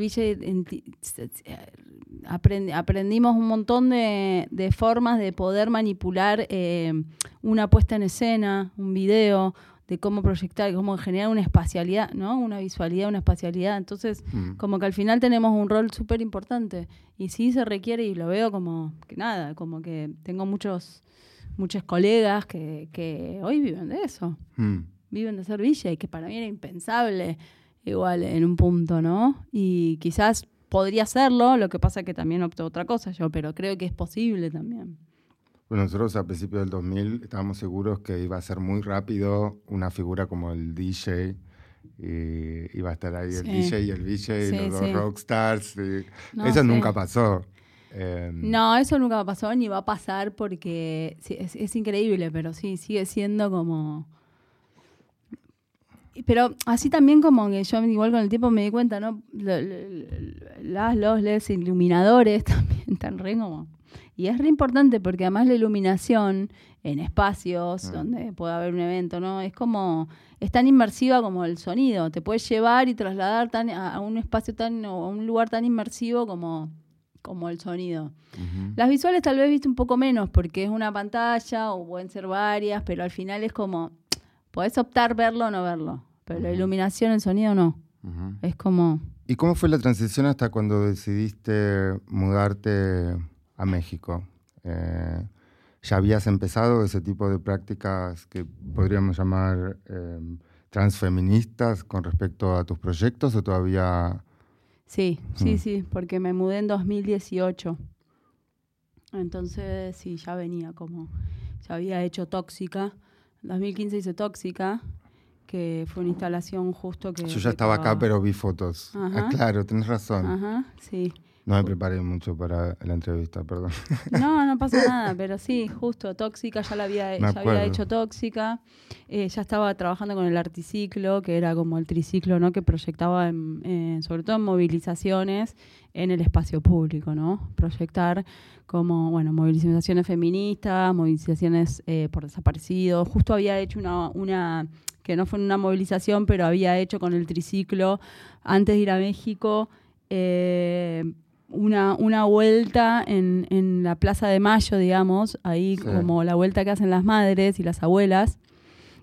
VJ aprendimos un montón de, formas de poder manipular eh, una puesta en escena, un video, de cómo proyectar, cómo generar una espacialidad, ¿no? Una visualidad, una espacialidad. Entonces, mm. como que al final tenemos un rol súper importante. Y sí se requiere, y lo veo como que nada, como que tengo muchos, muchos colegas que, hoy viven de eso. Mm. Viven de ser villa y que para mí era impensable igual en un punto, ¿no? Y quizás podría hacerlo, lo que pasa es que también optó otra cosa yo, pero creo que es posible también. Bueno, nosotros a principios del 2000 estábamos seguros que iba a ser muy rápido una figura como el DJ. Y iba a estar ahí el DJ y el VJ, los dos rockstars. eso nunca pasó. Em, no, eso nunca pasó ni va a pasar porque es, es increíble, pero sí, sigue siendo como pero así también como que yo igual con el tiempo me di cuenta, ¿no? Las, los, les iluminadores también están re como... Y es re importante porque además la iluminación en espacios ah. donde puede haber un evento, ¿no? Es como, es tan inmersiva como el sonido. Te puedes llevar y trasladar tan, a, un espacio tan, o a un lugar tan inmersivo como, como el sonido. Las visuales tal vez viste un poco menos porque es una pantalla o pueden ser varias, pero al final es como, podés optar verlo o no verlo, pero la iluminación, el sonido no. Es como... ¿Y cómo fue la transición hasta cuando decidiste mudarte a México? Eh, ¿Ya habías empezado ese tipo de prácticas que podríamos llamar em, transfeministas con respecto a tus proyectos o todavía...? Sí, sí, mm. sí, porque me mudé en 2018. Entonces, sí, ya venía como, ya había hecho tóxica. En 2015 hice tóxica, que fue una instalación justo que... Yo ya estaba acá, pero vi fotos. Ah, claro, tenés razón. Ajá, sí. No me preparé mucho para la entrevista, perdón. No, no pasa nada, pero sí, justo, tóxica, ya la había, ya había hecho tóxica. Eh, ya estaba trabajando con el articiclo, que era como el triciclo, ¿no? Que proyectaba, sobre todo en movilizaciones en el espacio público, ¿no? Proyectar como, bueno, movilizaciones feministas, movilizaciones eh, por desaparecidos. Justo había hecho una, una, que no fue una movilización, pero había hecho con el triciclo, antes de ir a México, eh, una, una vuelta en, en, la Plaza de Mayo, digamos, ahí como la vuelta que hacen las madres y las abuelas.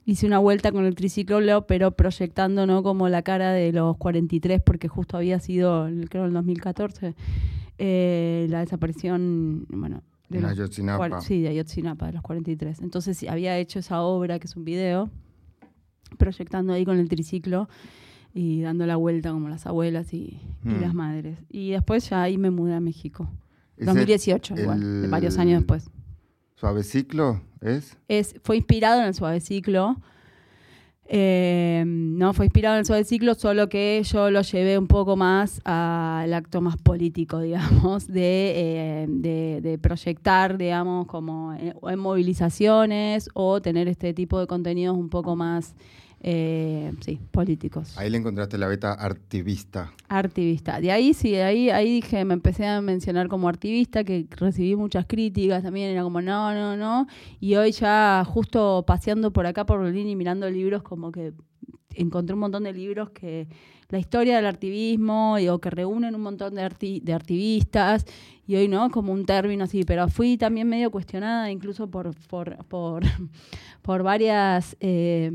Hice una vuelta con el triciclo, pero proyectando no como la cara de los 43, porque justo había sido, creo, en el 2014, eh, la desaparición, bueno, de Ayotzinapa. Sí, de Ayotzinapa, de los 43. Entonces había hecho esa obra, que es un video, proyectando ahí con el triciclo y dando la vuelta como las abuelas y, mm. las madres. Y después ya ahí me mudé a México. 2018, igual, de varios años después. ¿Suaveciclo es? es? Fue inspirado en el Suaveciclo. Eh, no, fue inspirado en el Suaveciclo, solo que yo lo llevé un poco más al acto más político, digamos, de, eh, de, proyectar, digamos, como en, en movilizaciones o tener este tipo de contenidos un poco más eh, sí, políticos. Ahí le encontraste la beta artivista. Artivista. De ahí sí, ahí, ahí dije, me empecé a mencionar como artivista, que recibí muchas críticas también, era como no, no, no. Y hoy ya justo paseando por acá por Berlín y mirando libros, como que encontré un montón de libros que la historia del artivismo o que reúnen un montón de, de artivistas y hoy no, como un término así, pero fui también medio cuestionada incluso por, por, por, por varias eh,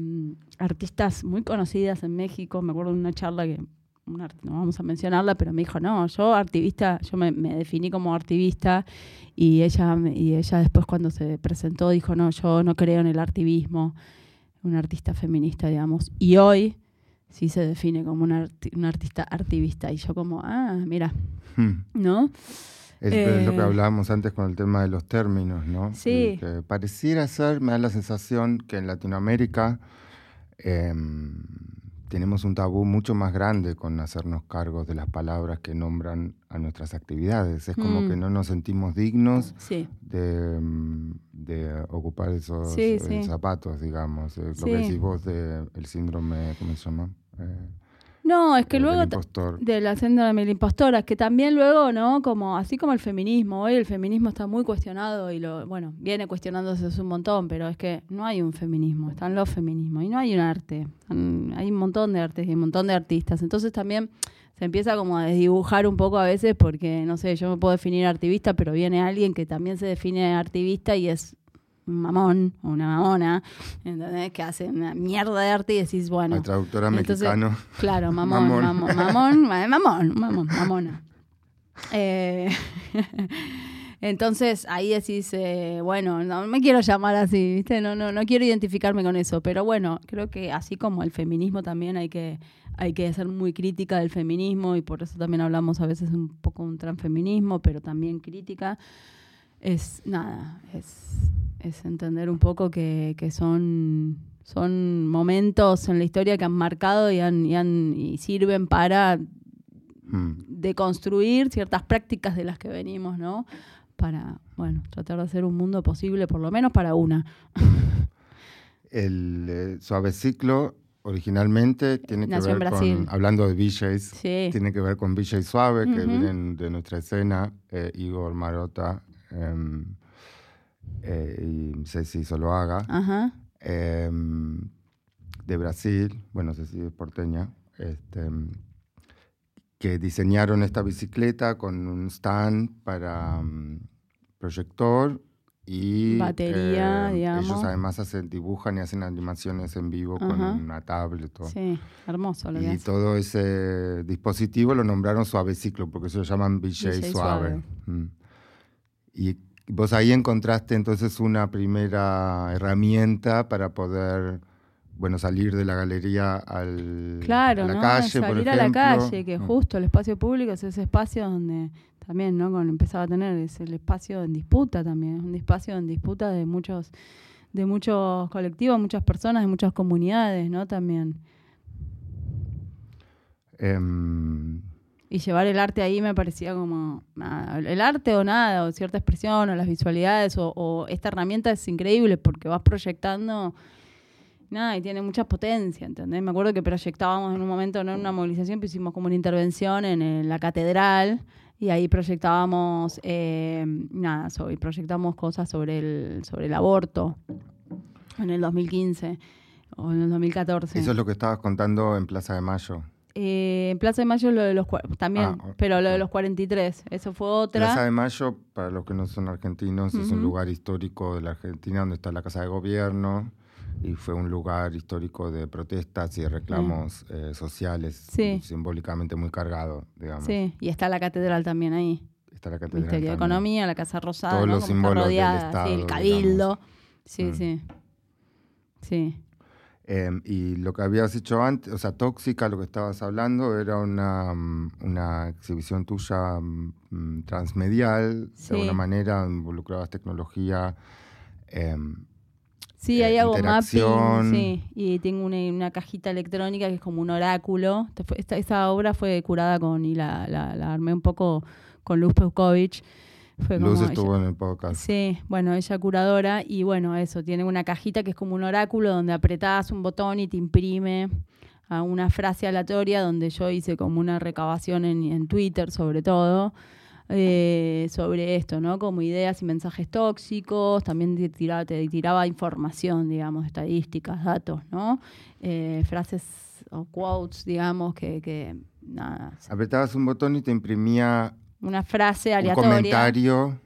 artistas muy conocidas en México. Me acuerdo de una charla que, no vamos a mencionarla, pero me dijo, no, yo activista, yo me, me, definí como activista y ella, y ella después cuando se presentó dijo, no, yo no creo en el activismo, una artista feminista, digamos. Y hoy sí se define como una, artista activista y yo como, ah, mira, hmm. ¿no? Es, lo que eh, hablábamos antes con el tema de los términos, ¿no? Sí. Que pareciera ser, me da la sensación que en Latinoamérica em, tenemos un tabú mucho más grande con hacernos cargos de las palabras que nombran a nuestras actividades. Es como que mm. no nos sentimos dignos de, em, de, ocupar esos zapatos, digamos. lo que decís vos del síndrome, ¿cómo se llama? Eh, no, es que luego de la síndrome de la impostora, es que también luego, ¿no? Como así como el feminismo, hoy el feminismo está muy cuestionado y lo, bueno, viene cuestionándose un montón, pero es que no hay un feminismo, están los feminismos y no hay un arte. Hay un montón de artes y un montón de artistas. Entonces también se empieza como a desdibujar un poco a veces porque, no sé, yo me puedo definir activista, pero viene alguien que también se define activista y es un mamón o una mamona, ¿entendés? Que hace una mierda de arte y decís, bueno. La traductora mexicano. Claro, mamón, mamón, mamón, mamón, mamón, mamona. Eh, entonces ahí decís, eh, bueno, no me quiero llamar así, ¿viste? No, no, no quiero identificarme con eso, pero bueno, creo que así como el feminismo también hay que, hay que ser muy crítica del feminismo y por eso también hablamos a veces un poco de un transfeminismo, pero también crítica. Es nada, es es entender un poco que, son, son momentos en la historia que han marcado y, han, y, sirven para hmm. deconstruir ciertas prácticas de las que venimos, ¿no? Para, bueno, tratar de hacer un mundo posible, por lo menos para una. El eh, suave ciclo originalmente tiene que ver con, hablando de DJs, tiene que ver con DJ Suave, que vienen de nuestra escena, eh, Igor Marota, eh, y Ceci Soloaga, Ajá. Em, de Brasil, bueno, Ceci es porteña, este, que diseñaron esta bicicleta con un stand para mm, proyector y batería, eh, digamos. Ellos además hacen, dibujan y hacen animaciones en vivo con una tablet. Todo. Sí, hermoso lo Y todo ese dispositivo lo nombraron suaveciclo porque se lo llaman BJ, suave. Mm. Y vos ahí encontraste entonces una primera herramienta para poder bueno, salir de la galería al, claro, a la ¿no? calle, salir por a la calle, que mm. justo el espacio público es ese espacio donde también, ¿no? Cuando empezaba a tener, es el espacio en disputa también, es un espacio en disputa de muchos, de muchos colectivos, muchas personas, de muchas comunidades, ¿no? También. Em, y llevar el arte ahí me parecía como nada, el arte o nada, o cierta expresión, o las visualidades, o, o esta herramienta es increíble porque vas proyectando nada, y tiene mucha potencia, ¿entendés? Me acuerdo que proyectábamos en un momento, no en una movilización, pero hicimos como una intervención en, la catedral y ahí proyectábamos, eh, nada, sobre, proyectamos cosas sobre el, sobre el aborto en el 2015 o en el 2014. Eso es lo que estabas contando en Plaza de Mayo. Eh, en Plaza de Mayo lo de los también, ah, pero lo de los 43, eso fue otra. Plaza de Mayo, para los que no son argentinos, es un lugar histórico de la Argentina donde está la Casa de Gobierno y fue un lugar histórico de protestas y de reclamos eh, sociales, simbólicamente muy cargado, digamos. Sí, y está la catedral también ahí. Está la catedral. Ministerio de Economía, la Casa Rosada, Todos los símbolos rodeada, del Estado, el cabildo. Sí, mm. sí. Sí. Em, y lo que habías hecho antes, o sea, Tóxica, lo que estabas hablando, era una, mm, una exhibición tuya mm, transmedial, de alguna manera, involucrabas tecnología. Eh, Sí, ahí hago mapping, sí, y tengo una, cajita electrónica que es como un oráculo. Esta, esta obra fue curada con, y la, la, armé un poco con Luz Peukovich. Luz estuvo en el podcast. Sí, bueno, ella curadora y bueno, eso, tiene una cajita que es como un oráculo donde apretás un botón y te imprime a una frase aleatoria donde yo hice como una recabación en, en Twitter sobre todo eh, sobre esto, ¿no? Como ideas y mensajes tóxicos, también te tiraba, te tiraba información, digamos, estadísticas, datos, ¿no? Eh, frases o quotes, digamos, que, que nada. Apretabas un botón y te imprimía una frase aleatoria. Un comentario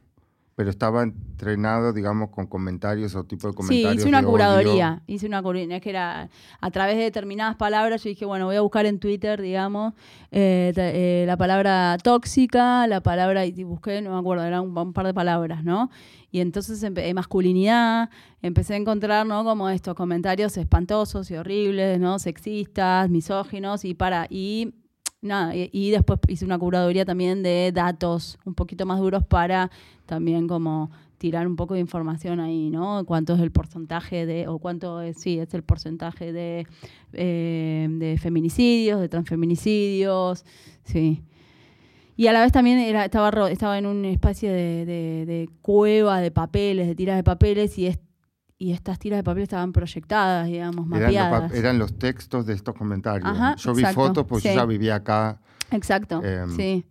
pero estaba entrenado, digamos, con comentarios o tipo de comentarios. Sí, hice una curaduría. Hice una curaduría. Es que era a través de determinadas palabras. Yo dije, bueno, voy a buscar en Twitter, digamos, eh, eh, la palabra tóxica, la palabra, y busqué, no me acuerdo, eran un, par de palabras, ¿no? Y entonces eh, masculinidad, empecé a encontrar, ¿no? Como estos comentarios espantosos y horribles, ¿no? Sexistas, misóginos, y para. Y nada, y, después hice una curaduría también de datos un poquito más duros para también como tirar un poco de información ahí, ¿no? Cuánto es el porcentaje de, o cuánto es, sí, es el porcentaje de, eh, de feminicidios, de transfeminicidios, sí. Y a la vez también era, estaba, estaba en un espacio de, de, cueva de papeles, de tiras de papeles, y, y estas tiras de papel estaban proyectadas, digamos, mapeadas. Eran los, textos de estos comentarios. yo vi fotos porque yo ya vivía acá. Exacto, em, sí.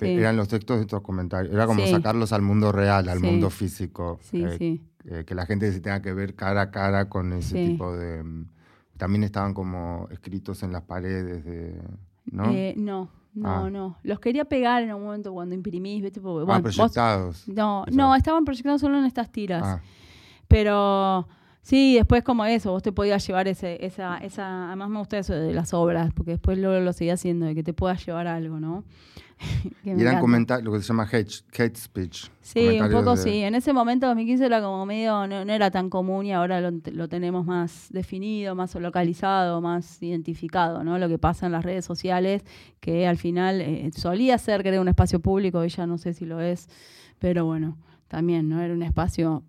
Eran los textos de estos comentarios. Era como sacarlos al mundo real, al mundo físico. Sí, eh, sí. Eh, que la gente se tenga que ver cara a cara con ese tipo de... Em, también estaban como escritos en las paredes de... ¿No? Eh, no, no, ah. no. Los quería pegar en un momento cuando imprimís, ¿viste? ah, proyectados. no, no, estaban proyectados solo en estas tiras. Ah. Pero sí, después como eso, vos te podías llevar ese, esa, esa, además me gusta eso de las obras, porque después luego lo seguía haciendo, de que te puedas llevar algo, ¿no? y eran comentarios, lo que se llama hate, speech. Sí, un poco sí. En ese momento, 2015, era como medio, no, era tan común y ahora lo, tenemos más definido, más localizado, más identificado, ¿no? Lo que pasa en las redes sociales, que al final eh, solía ser que era un espacio público, y ya no sé si lo es, pero bueno, también, ¿no? Era un espacio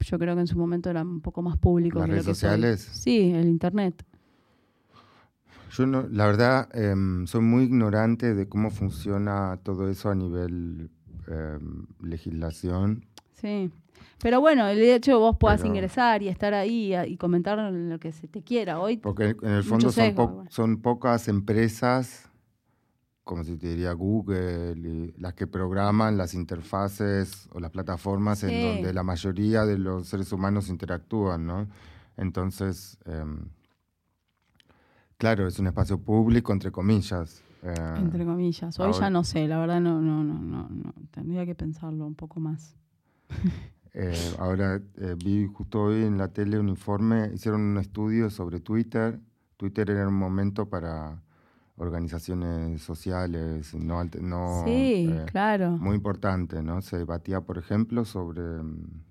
yo creo que en su momento era un poco más público. ¿Las redes sociales? Sí, el internet. Yo, no, la verdad, em, soy muy ignorante de cómo funciona todo eso a nivel em, legislación. Sí. Pero bueno, el hecho de vos puedas ingresar y estar ahí y comentar lo que se te quiera hoy. Porque en el fondo son, son pocas empresas como si te diría Google, las que programan las interfaces o las plataformas en donde la mayoría de los seres humanos interactúan, ¿no? Entonces, em, claro, es un espacio público, entre comillas. Eh, entre comillas. Hoy ya no sé, la verdad no, no, no, no, no. Tendría que pensarlo un poco más. Eh, ahora vi justo hoy en la tele un informe, hicieron un estudio sobre Twitter. Twitter era un momento para organizaciones sociales, no, no sí, claro. muy importante, ¿no? Se debatía, por ejemplo, sobre mm,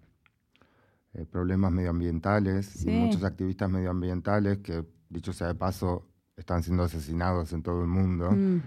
problemas medioambientales y muchos activistas medioambientales que, dicho sea de paso, están siendo asesinados en todo el mundo. Mm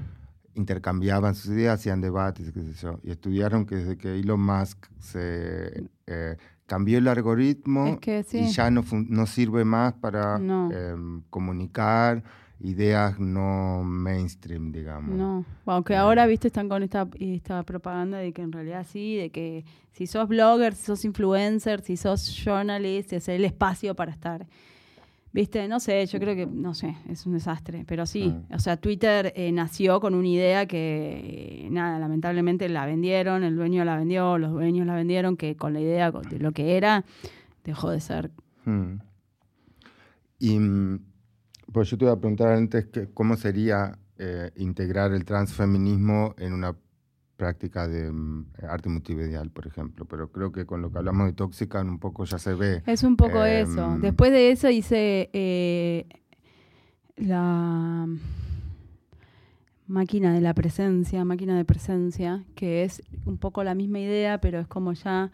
intercambiaban sus ideas, hacían debates, qué sé yo, y estudiaron que desde que Elon Musk se eh, cambió el algoritmo y ya no, no sirve más para em, comunicar ideas no mainstream, digamos. No, aunque ahora, viste, están con esta, esta propaganda de que en realidad sí, de que si sos blogger, si sos influencer, si sos journalist, es el espacio para estar Viste, no sé, yo creo que, no sé, es un desastre. Pero sí, ah. o sea, Twitter eh, nació con una idea que, nada, lamentablemente la vendieron, el dueño la vendió, los dueños la vendieron, que con la idea de lo que era, dejó de ser. Hmm. Y, mm, pues yo te iba a preguntar antes que, cómo sería eh, integrar el transfeminismo en una práctica de mm, arte multimedial, por ejemplo, pero creo que con lo que hablamos de tóxica un poco ya se ve. Es un poco em, eso. Después de eso hice eh, la máquina de la presencia, máquina de presencia, que es un poco la misma idea, pero es como ya,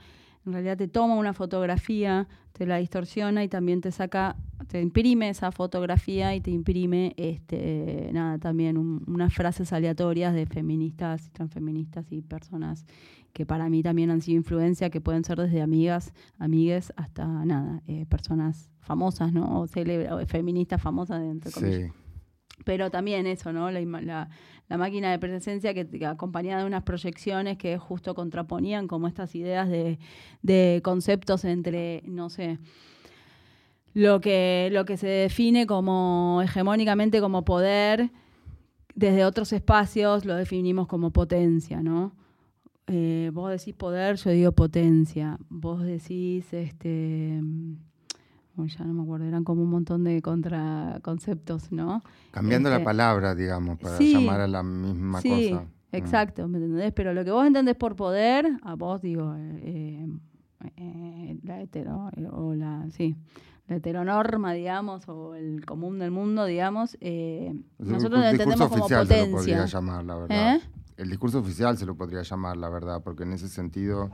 en realidad te toma una fotografía, te la distorsiona y también te saca te imprime esa fotografía y te imprime este nada también unas frases aleatorias de feministas y transfeministas y personas que para mí también han sido influencia que pueden ser desde amigas amigues hasta nada eh, personas famosas no o, feministas famosas entre comillas pero también eso no la, máquina de presencia que, acompañada de unas proyecciones que justo contraponían como estas ideas de, de conceptos entre no sé lo que, lo que se define como hegemónicamente como poder, desde otros espacios lo definimos como potencia, ¿no? Eh, vos decís poder, yo digo potencia. Vos decís, este, ya no me acuerdo, eran como un montón de contraconceptos, ¿no? Cambiando la este, palabra, digamos, para llamar a la misma sí, cosa. Exacto, ¿me entendés? Pero lo que vos entendés por poder, a vos digo, eh, eh, la hetero, o la, sí, la heteronorma, digamos, o el común del mundo, digamos, eh, nosotros lo entendemos como potencia. Se lo podría llamar, la verdad. ¿Eh? El discurso oficial se lo podría llamar, la verdad, porque en ese sentido,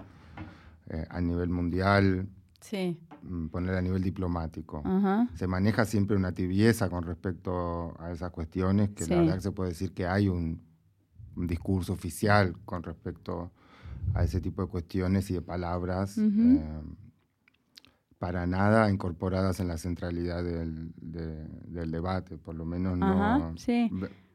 eh, a nivel mundial, sí. Mm, poner a nivel diplomático, se maneja siempre una tibieza con respecto a esas cuestiones, que la verdad se puede decir que hay un, discurso oficial con respecto a ese tipo de cuestiones y de palabras para nada incorporadas en la centralidad del, debate, por lo menos no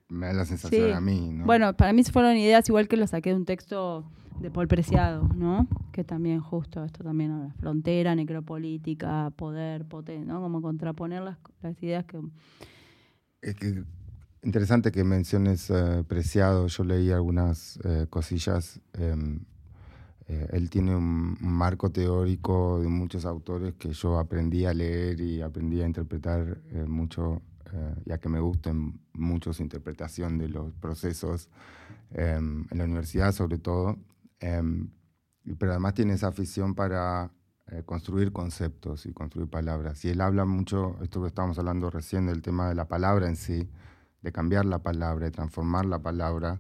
me da la sensación a mí. ¿no? Bueno, para mí fueron ideas igual que lo saqué de un texto de Paul Preciado, ¿no? Que también justo esto también frontera, necropolítica, poder, potencia, ¿no? Como contraponer las, ideas que... Es que interesante que menciones eh, Preciado, yo leí algunas eh, cosillas. Em, eh, él tiene un, marco teórico de muchos autores que yo aprendí a leer y aprendí a interpretar mucho, ya que me gusten mucho su interpretación de los procesos em, en la universidad sobre todo. Em, pero además tiene esa afición para construir conceptos y construir palabras. Y él habla mucho, esto que estábamos hablando recién, del tema de la palabra en sí, de cambiar la palabra, de transformar la palabra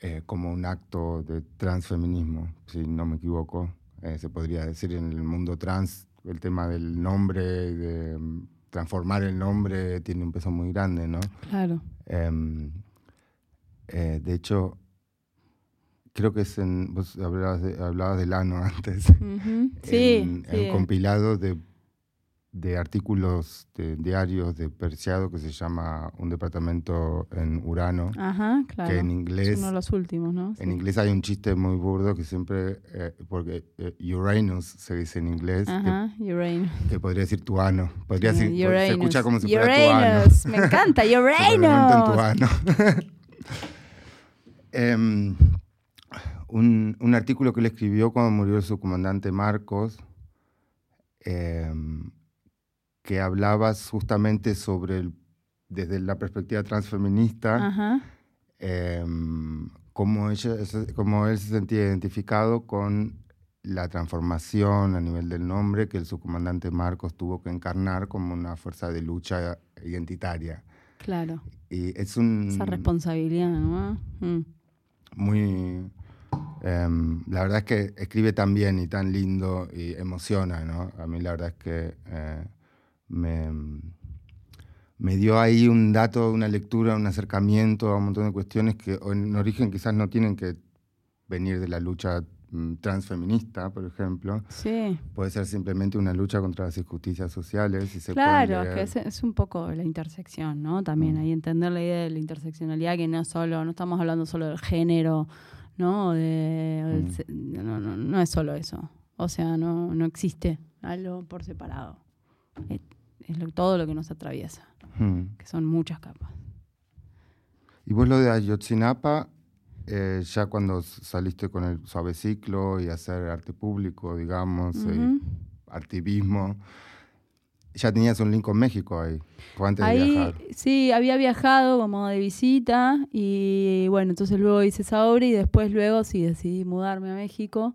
eh, como un acto de transfeminismo, si no me equivoco. Eh, se podría decir en el mundo trans, el tema del nombre, de mm, transformar el nombre, tiene un peso muy grande, ¿no? Claro. Em, eh, de hecho, creo que es en. Vos hablabas, de, hablabas del ano antes. Sí. en, sí. compilado de de artículos de diarios de Perseado que se llama Un departamento en Urano. Ajá, claro. Que en inglés. Es uno de los últimos, ¿no? En inglés hay un chiste muy burdo que siempre. Eh, porque eh, Uranus se dice en inglés. Ajá, que, Uranus. Que podría decir tu ano. Podría decir, se escucha como si fuera tu ano. Me encanta, Uranus. tu ano. Em, un, un artículo que él escribió cuando murió su comandante Marcos. Eh, que hablabas justamente sobre, el, desde la perspectiva transfeminista, eh, cómo, ella, cómo él se sentía identificado con la transformación a nivel del nombre que el subcomandante Marcos tuvo que encarnar como una fuerza de lucha identitaria. Claro. Y es un... Esa responsabilidad, ¿no? Mm. Muy... Em, la verdad es que escribe tan bien y tan lindo y emociona, ¿no? A mí la verdad es que eh, me, me, dio ahí un dato, una lectura, un acercamiento a un montón de cuestiones que en origen quizás no tienen que venir de la lucha Mm, transfeminista, por ejemplo. Sí. Puede ser simplemente una lucha contra las injusticias sociales. Y se claro, que es, un poco la intersección, ¿no? También mm. ahí entender la idea de la interseccionalidad, que no solo, no estamos hablando solo del género, ¿no? De, mm. no, no, no, es solo eso. O sea, no, no existe algo por separado. Es, todo lo que nos atraviesa, que son muchas capas. Y vos lo de Ayotzinapa, eh, ya cuando saliste con el suave ciclo y hacer arte público, digamos, uh activismo, ya tenías un link con México ahí, antes de viajar. Sí, había viajado como de visita y bueno, entonces luego hice esa obra y después luego sí decidí mudarme a México,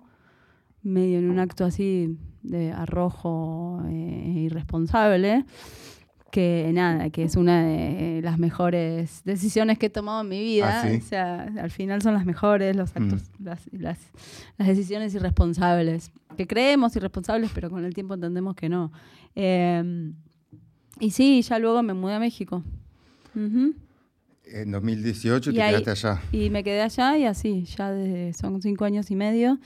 medio en un acto así de arrojo eh, irresponsable que nada, que es una de las mejores decisiones que he tomado en mi vida. ¿Ah, o sea, al final son las mejores, los actos, mm. las, las, decisiones irresponsables. Que creemos irresponsables, pero con el tiempo entendemos que no. Em, y sí, ya luego me mudé a México. En 2018 te quedaste allá. Y me quedé allá y así, ya desde, son cinco años y medio.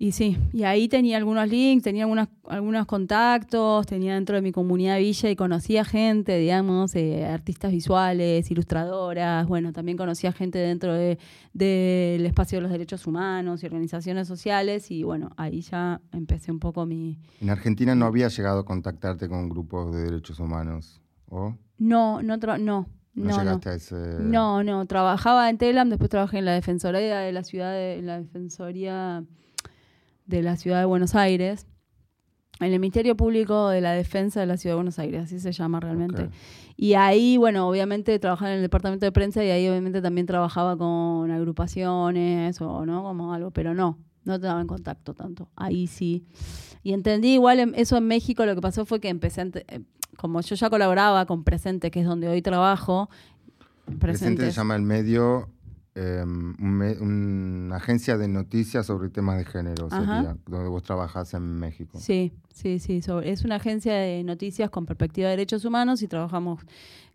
Y sí, y ahí tenía algunos links, tenía algunos, algunos contactos, tenía dentro de mi comunidad Villa y conocía gente, digamos, eh, artistas visuales, ilustradoras, bueno, también conocía gente dentro del de, espacio de los derechos humanos y organizaciones sociales y bueno, ahí ya empecé un poco mi... ¿En Argentina no había llegado a contactarte con grupos de derechos humanos? ¿O? No, no, no. No, no, no, no, trabajaba en Telam, después trabajé en la Defensoría de la ciudad, de, en la Defensoría de la Ciudad de Buenos Aires, en el Ministerio Público de la Defensa de la Ciudad de Buenos Aires, así se llama realmente. Y ahí, bueno, obviamente trabajaba en el departamento de prensa y ahí obviamente también trabajaba con agrupaciones o no, como algo, pero no, no estaba en contacto tanto. Ahí sí. Y entendí igual eso en México, lo que pasó fue que empecé, eh, como yo ya colaboraba con Presente, que es donde hoy trabajo. Presente, Presente se llama el medio Em, una agencia de noticias sobre temas de género, sería, donde vos trabajás en México. Sí, sí, sí. es una agencia de noticias con perspectiva de derechos humanos y trabajamos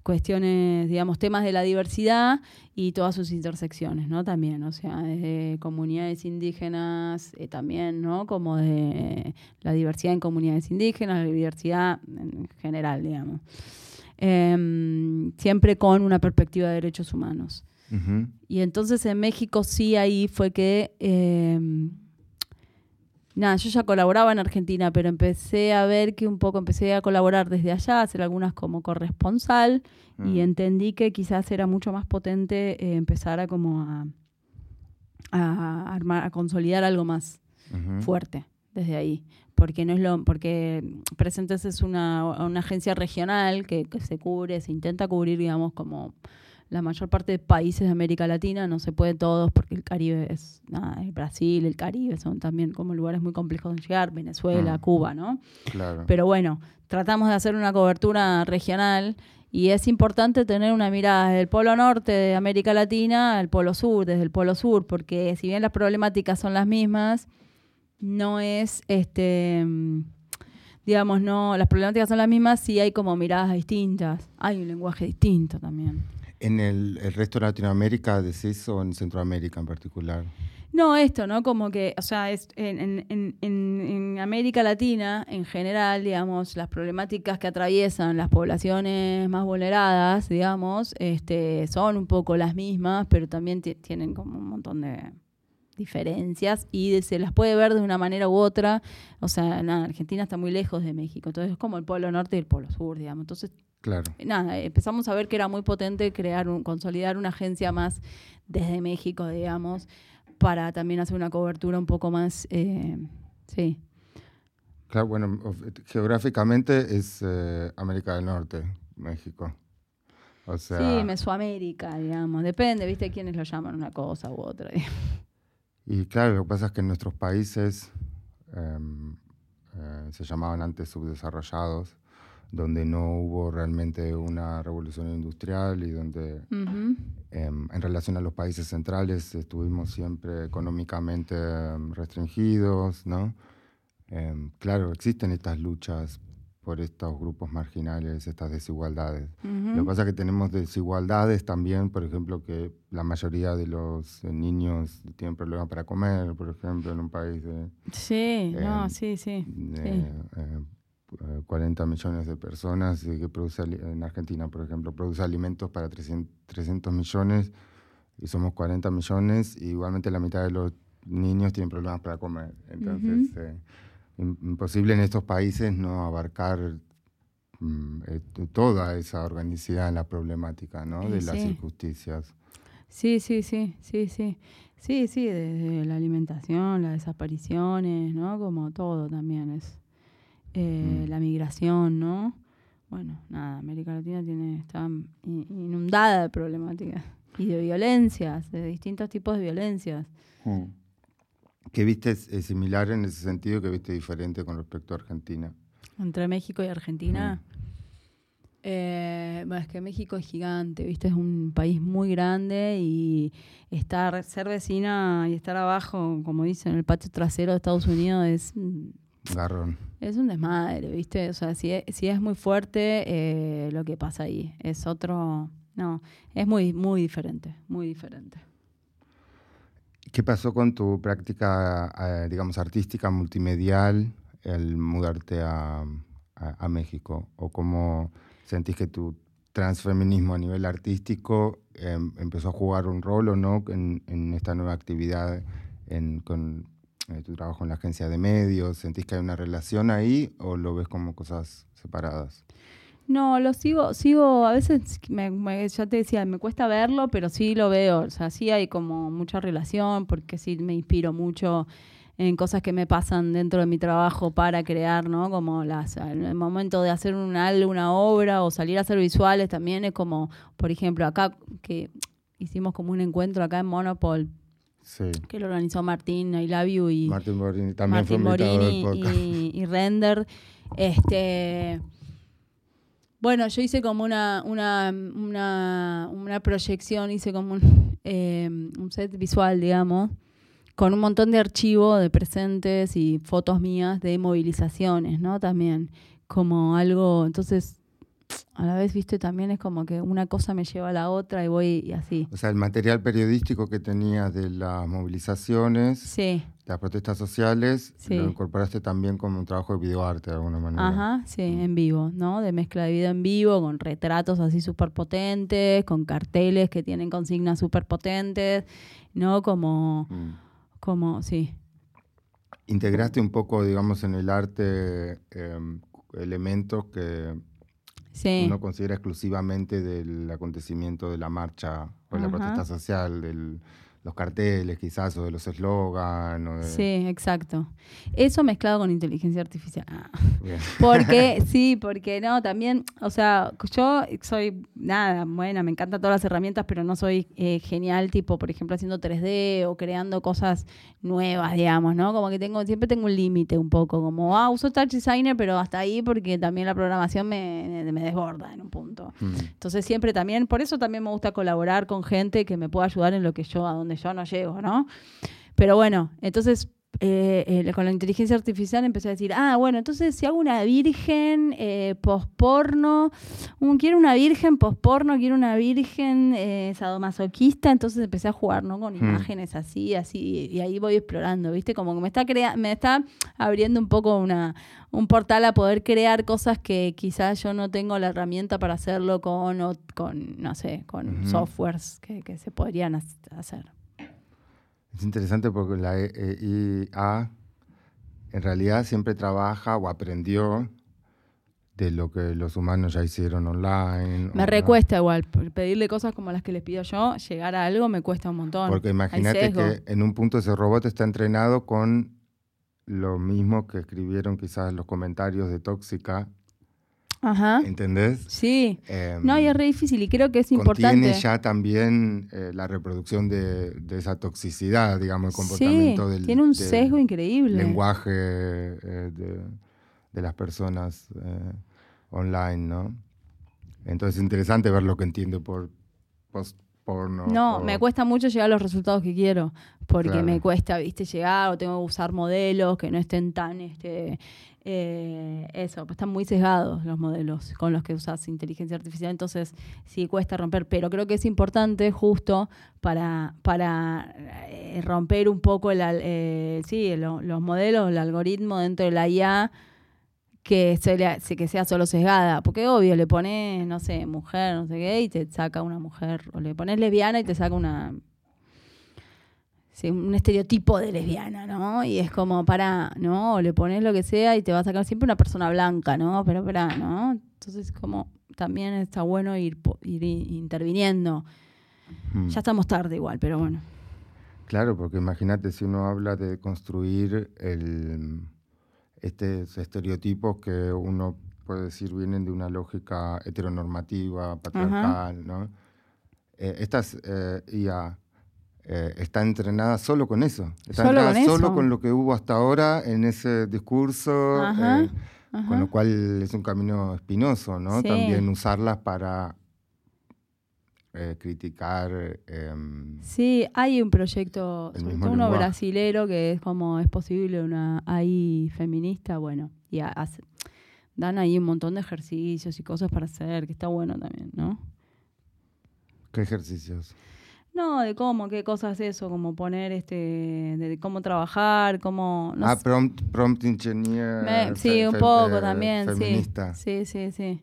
cuestiones, digamos, temas de la diversidad y todas sus intersecciones, ¿no? También, o sea, desde comunidades indígenas, eh, también, ¿no? Como de la diversidad en comunidades indígenas, la diversidad en general, digamos. Em, siempre con una perspectiva de derechos humanos. Y entonces en México sí ahí fue que, em, nada, yo ya colaboraba en Argentina, pero empecé a ver que un poco empecé a colaborar desde allá, hacer algunas como corresponsal y mm. entendí que quizás era mucho más potente eh, empezar a como a, a, armar, a consolidar algo más fuerte desde ahí. Porque no es lo porque Presentes es una, una agencia regional que, que, se cubre, se intenta cubrir, digamos, como la mayor parte de países de América Latina, no se puede todos porque el Caribe es, nada, el Brasil, el Caribe son también como lugares muy complejos de llegar, Venezuela, mm. Cuba, ¿no? Claro. Pero bueno, tratamos de hacer una cobertura regional y es importante tener una mirada desde el polo norte de América Latina al polo sur, desde el polo sur, porque si bien las problemáticas son las mismas, no es este digamos, no, las problemáticas son las mismas, sí hay como miradas distintas, hay un lenguaje distinto también. ¿En el, resto de Latinoamérica decís o en Centroamérica en particular? No, esto, ¿no? Como que, o sea, es, en, en, en, América Latina, en general, digamos, las problemáticas que atraviesan las poblaciones más vulneradas, digamos, este, son un poco las mismas, pero también tienen como un montón de diferencias y se las puede ver de una manera u otra. O sea, nada, Argentina está muy lejos de México, entonces es como el polo norte y el polo sur, digamos. Entonces Claro. Nada, empezamos a ver que era muy potente crear, un, consolidar una agencia más desde México, digamos, para también hacer una cobertura un poco más, eh, sí. Claro, bueno, geográficamente es eh, América del Norte, México. O sea, sí, Mesoamérica, digamos. Depende, ¿viste? Quiénes lo llaman una cosa u otra. Y claro, lo que pasa es que en nuestros países em, eh, se llamaban antes subdesarrollados, donde no hubo realmente una revolución industrial y donde em, en relación a los países centrales estuvimos siempre económicamente em, restringidos, ¿no? claro, existen estas luchas por estos grupos marginales, estas desigualdades. Lo que pasa es que tenemos desigualdades también, por ejemplo, que la mayoría de los niños tienen problemas para comer, por ejemplo, en un país de... Sí, no, sí, sí. 40 eh, millones de personas que produce, en Argentina, por ejemplo, produce alimentos para 300, millones y somos 40 millones y igualmente la mitad de los niños tienen problemas para comer. Entonces imposible en estos países no abarcar mm, eh, toda esa organicidad en la problemática ¿no? de las injusticias. Sí, sí, sí, sí, sí. Sí, sí, desde la alimentación, las desapariciones, ¿no? Como todo también es. Eh, mm. La migración, ¿no? Bueno, nada, América Latina tiene, está inundada de problemáticas y de violencias, de distintos tipos de violencias. Mm. ¿Qué viste similar en ese sentido? ¿Qué viste diferente con respecto a Argentina? Entre México y Argentina. Eh, bueno, es que México es gigante, ¿viste? Es un país muy grande y estar, ser vecina y estar abajo, como dicen, en el patio trasero de Estados Unidos es. Garrón. Es un desmadre, ¿viste? O sea, si es, si es muy fuerte eh, lo que pasa ahí. Es otro. No, es muy, muy diferente, muy diferente. ¿Qué pasó con tu práctica, eh, digamos, artística, multimedial, el mudarte a, México? ¿O cómo sentís que tu transfeminismo a nivel artístico em, empezó a jugar un rol o no en, esta nueva actividad, en, con eh, tu trabajo en la agencia de medios? ¿Sentís que hay una relación ahí o lo ves como cosas separadas? No, lo sigo, sigo, a veces, me, ya te decía, me cuesta verlo, pero sí lo veo, o sea, sí hay como mucha relación, porque sí me inspiro mucho en cosas que me pasan dentro de mi trabajo para crear, ¿no? Como las, el momento de hacer un una obra o salir a hacer visuales también es como, por ejemplo, acá que hicimos como un encuentro acá en Monopol, que lo organizó Martín I Love You y Martín Morini, también y, y Render, este bueno, yo hice como una, una, una, una proyección, hice como un, eh, un, set visual, digamos, con un montón de archivos de presentes y fotos mías de movilizaciones, ¿no? También como algo, entonces a la vez, viste, también es como que una cosa me lleva a la otra y voy así. O sea, el material periodístico que tenías de las movilizaciones, sí. las protestas sociales, lo incorporaste también como un trabajo de videoarte de alguna manera. Ajá, sí, mm. en vivo, ¿no? De mezcla de vida en vivo, con retratos así súper potentes, con carteles que tienen consignas súper potentes, ¿no? Como, mm. como, sí. Integraste un poco, digamos, en el arte em, elementos que uno considera exclusivamente del acontecimiento de la marcha o de la protesta social, del los carteles quizás o de los eslogans. Sí, exacto. Eso mezclado con inteligencia artificial. Ah. Porque, sí, porque no, también, o sea, yo soy, nada, buena, me encantan todas las herramientas, pero no soy eh, genial, tipo, por ejemplo, haciendo 3D o creando cosas nuevas, digamos, ¿no? Como que tengo, siempre tengo un límite un poco, como, ah, uso Touch Designer, pero hasta ahí porque también la programación me, me desborda en un punto. Mm. Entonces siempre también, por eso también me gusta colaborar con gente que me pueda ayudar en lo que yo, a donde yo no llego, ¿no? Pero bueno, entonces eh, eh, con la inteligencia artificial empecé a decir, ah, bueno, entonces si hago una virgen eh, posporno, quiero una virgen posporno, quiero una virgen eh, sadomasoquista, entonces empecé a jugar, ¿no? Con hmm. imágenes así, así, y ahí voy explorando, ¿viste? Como que me está, crea me está abriendo un poco una, un portal a poder crear cosas que quizás yo no tengo la herramienta para hacerlo con, con no sé, con softwares que, que se podrían hacer. Es interesante porque la IA e, e en realidad siempre trabaja o aprendió de lo que los humanos ya hicieron online. Me recuesta igual, pedirle cosas como las que les pido yo, llegar a algo me cuesta un montón. Porque imagínate que en un punto ese robot está entrenado con lo mismo que escribieron quizás los comentarios de Tóxica Ajá. ¿Entendés? Sí. Em, no, y es re difícil y creo que es importante. Tiene ya también eh, la reproducción de, esa toxicidad, digamos, el comportamiento sí, Tiene un sesgo increíble. Lenguaje eh, de, las personas eh, online, ¿no? Entonces es interesante ver lo que entiende por post porno. No, me cuesta mucho llegar a los resultados que quiero, porque me cuesta, viste, llegar o tengo que usar modelos que no estén tan, este, eh, eso, pues están muy sesgados los modelos con los que usas inteligencia artificial, entonces sí cuesta romper, pero creo que es importante justo para, para eh, romper un poco el, eh, sí, los modelos, el algoritmo dentro de la IA que, se que sea solo sesgada, porque obvio, le pones, no sé, mujer, no sé qué, y te saca una mujer, o le pones lesbiana y te saca una un estereotipo de lesbiana, ¿no? Y es como, para, ¿no? O le pones lo que sea y te va a sacar siempre una persona blanca, ¿no? Pero para, ¿no? Entonces, como también está bueno ir, ir interviniendo. Ya estamos tarde igual, pero bueno. Claro, porque imagínate si uno habla de construir el, estos estereotipos que uno puede decir vienen de una lógica heteronormativa, patriarcal, ¿no? Eh, estas eh, IA eh, está entrenada solo con eso. Está solo entrenada con solo con lo que hubo hasta ahora en ese discurso, eh, con lo cual es un camino espinoso, ¿no? También usarlas para eh, criticar. Em, sí, hay un proyecto, uno brasilero, que es como es posible una AI feminista, bueno, y dan ahí un montón de ejercicios y cosas para hacer, que está bueno también, ¿no? ¿Qué ejercicios? No, de cómo, qué cosas eso, como poner este, de cómo trabajar, cómo... ah, prompt, prompt engineer. sí, un poco también, feminista. sí. Sí, sí,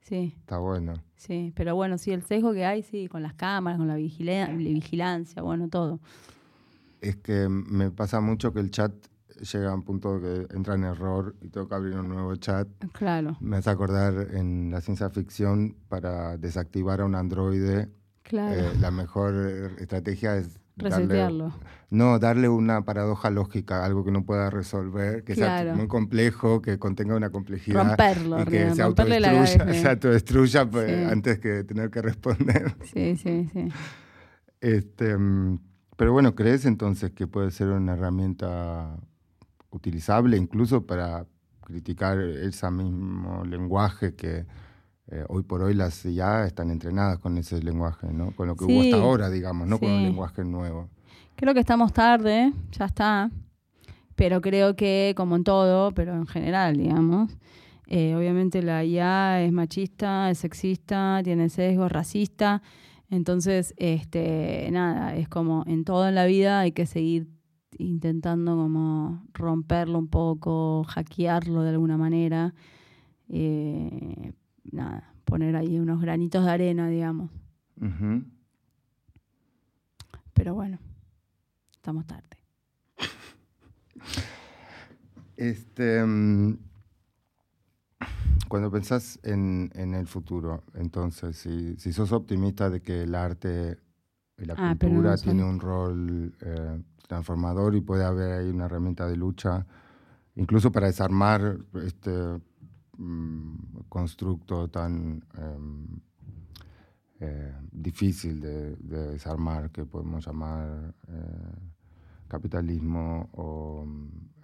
sí. Está bueno. Sí, pero bueno, sí, el sesgo que hay, sí, con las cámaras, con la vigilancia, bueno, todo. Es que me pasa mucho que el chat llega a un punto que entra en error y tengo que abrir un nuevo chat. Claro. Me hace acordar en la ciencia ficción para desactivar a un androide eh, la mejor estrategia es Resetearlo. no, darle una paradoja lógica, algo que no pueda resolver, que sea muy complejo, que contenga una complejidad. Romperlo, y que se autodestruya, pues, antes que tener que responder. Sí, sí, sí. Este, pero bueno, ¿crees entonces que puede ser una herramienta utilizable incluso para criticar ese mismo lenguaje que eh, hoy por hoy las ya están entrenadas con ese lenguaje, ¿no? Con lo que hubo hasta ahora, digamos, no con un lenguaje nuevo. Creo que estamos tarde, ya está. Pero creo que, como en todo, pero en general, digamos, eh, obviamente la IA es machista, es sexista, tiene sesgo, racista. Entonces, este, nada, es como en todo en la vida hay que seguir intentando como romperlo un poco, hackearlo de alguna manera. Eh, nada, poner ahí unos granitos de arena, digamos. Pero bueno, estamos tarde. Este, mm, cuando pensás en, el futuro, entonces, si, sos optimista de que el arte y la ah, cultura tiene un rol eh, transformador y puede haber ahí una herramienta de lucha, incluso para desarmar este, Mm, constructo tan em, eh, difícil de, desarmar que podemos llamar eh, capitalismo o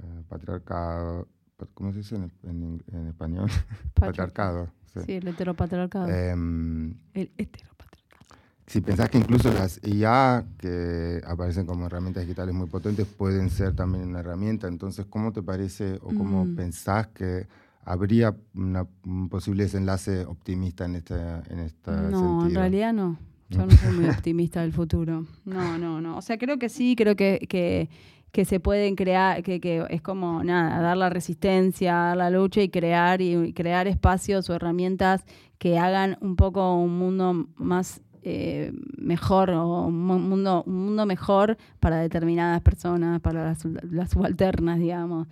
eh, patriarcado. ¿Cómo se dice en, español? patriarcado. Sí. el heteropatriarcado. Em, el heteropatriarcado. Si pensás que incluso las IA que aparecen como herramientas digitales muy potentes pueden ser también una herramienta, entonces, ¿cómo te parece o cómo mm. pensás que ¿Habría un posible desenlace optimista en esta, en esta No, en realidad no. Yo no soy muy optimista del futuro. No, no, no. O sea, creo que sí, creo que, que, que se pueden crear, que, que, es como, nada, dar la resistencia, dar la lucha y crear, y, crear espacios o herramientas que hagan un poco un mundo más eh, mejor o un mundo, un mundo mejor para determinadas personas, para las, las subalternas, digamos.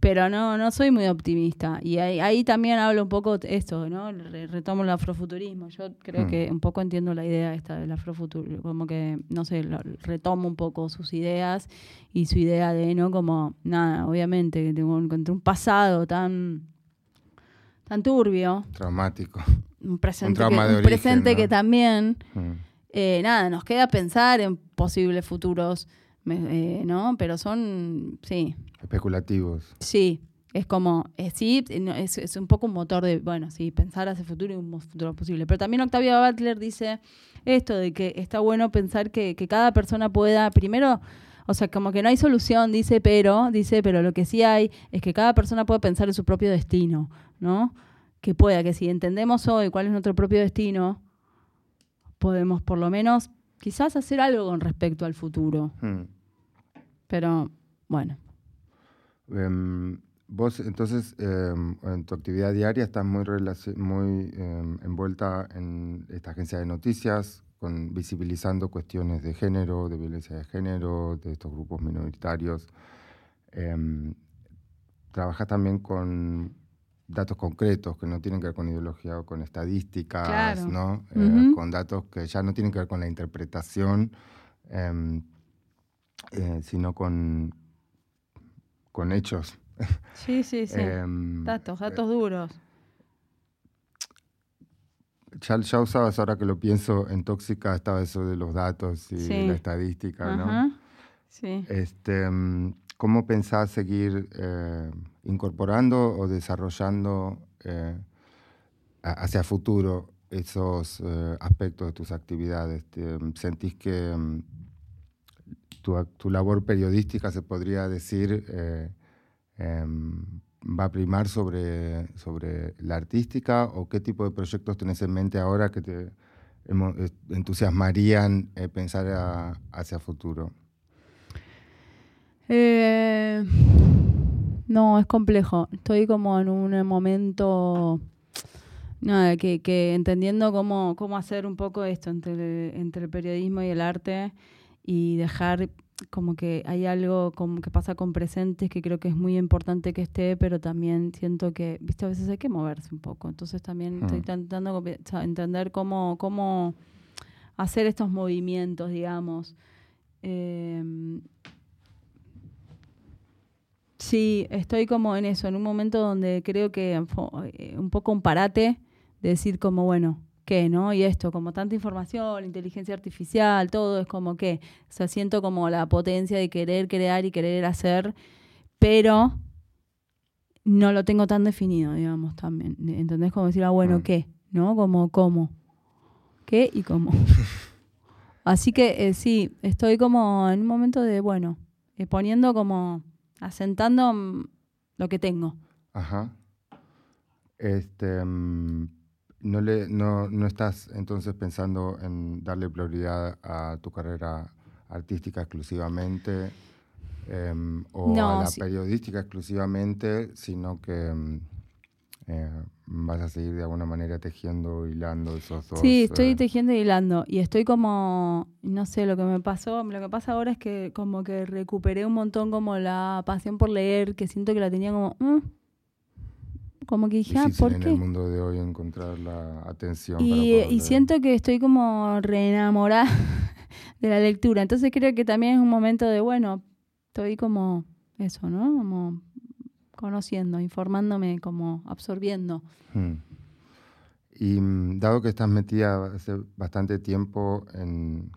Pero no, no soy muy optimista. Y ahí, también hablo un poco esto, ¿no? Retomo el afrofuturismo. Yo creo mm. que un poco entiendo la idea esta del afrofuturismo. Como que, no sé, retomo un poco sus ideas y su idea de, ¿no? Como, nada, obviamente, que tengo, encontré un pasado tan tan turbio. Traumático. Un presente, que, presente que también, mm. eh, nada, nos queda pensar en posibles futuros, eh, ¿no? Pero son, sí. Especulativos. Sí, es como, eh, sí, es, es, un poco un motor de, bueno, sí, pensar hacia el futuro y un futuro posible. Pero también Octavio Butler dice esto de que está bueno pensar que, que cada persona pueda, primero, o sea, como que no hay solución, dice, pero, dice, pero lo que sí hay es que cada persona puede pensar en su propio destino, ¿no? Que pueda, que si entendemos hoy cuál es nuestro propio destino, podemos por lo menos quizás hacer algo con respecto al futuro. Hmm. Pero, bueno. Em, vos, entonces, em, en tu actividad diaria estás muy, muy em, envuelta en esta agencia de noticias, con, visibilizando cuestiones de género, de violencia de género, de estos grupos minoritarios. Trabajas también con datos concretos que no tienen que ver con ideología o con estadísticas, ¿no? Eh, con datos que ya no tienen que ver con la interpretación, em, eh, sino con, con hechos. Sí, sí, sí. Em, datos, datos duros ya, usabas, ahora que lo pienso, en Tóxica estaba eso de los datos y la estadística, ¿no? Sí. Este, mm, ¿Cómo pensás seguir eh, incorporando o desarrollando eh, hacia futuro esos eh, aspectos de tus actividades? ¿Sentís que mm, tu, labor periodística, se podría decir, em, va a primar sobre, sobre la artística o qué tipo de proyectos tenés en mente ahora que te entusiasmarían eh, pensar hacia futuro? Eh, no, es complejo. Estoy como en un momento nada, que, que entendiendo cómo, cómo hacer un poco esto entre, entre el periodismo y el arte y dejar como que hay algo como que pasa con presentes que creo que es muy importante que esté, pero también siento que, viste, a veces hay que moverse un poco. Entonces también estoy mm. intentando entender cómo, cómo hacer estos movimientos, digamos. Em, sí, estoy como en eso, en un momento donde creo que eh, un poco un parate de decir como, bueno, qué, ¿no? Y esto, como tanta información, inteligencia artificial, todo es como que, o sea, siento como la potencia de querer crear y querer hacer, pero no lo tengo tan definido, digamos, también. ¿Entendés? Como decir, ah, bueno, mm. ¿qué? ¿No? Como, ¿cómo? ¿Qué y cómo? Así que eh, sí, estoy como en un momento de, bueno, eh, poniendo como, asentando mm, lo que tengo. Ajá. Este, mm, no, le, no, no estás entonces pensando en darle prioridad a tu carrera artística exclusivamente em, o a la periodística exclusivamente, sino que em, eh, vas a seguir de alguna manera tejiendo, hilando esos dos. Sí, estoy eh, tejiendo y hilando y estoy como, no sé, lo que me pasó, lo que pasa ahora es que como que recuperé un montón como la pasión por leer, que siento que la tenía como... Mm, como que dije, ah, ¿por en qué? el mundo de hoy encontrar la atención. Y, siento que estoy como reenamorada de la lectura. Entonces creo que también es un momento de, bueno, estoy como eso, ¿no? Como conociendo, informándome, como absorbiendo. Hmm. Y mm, dado que estás metida hace bastante tiempo en,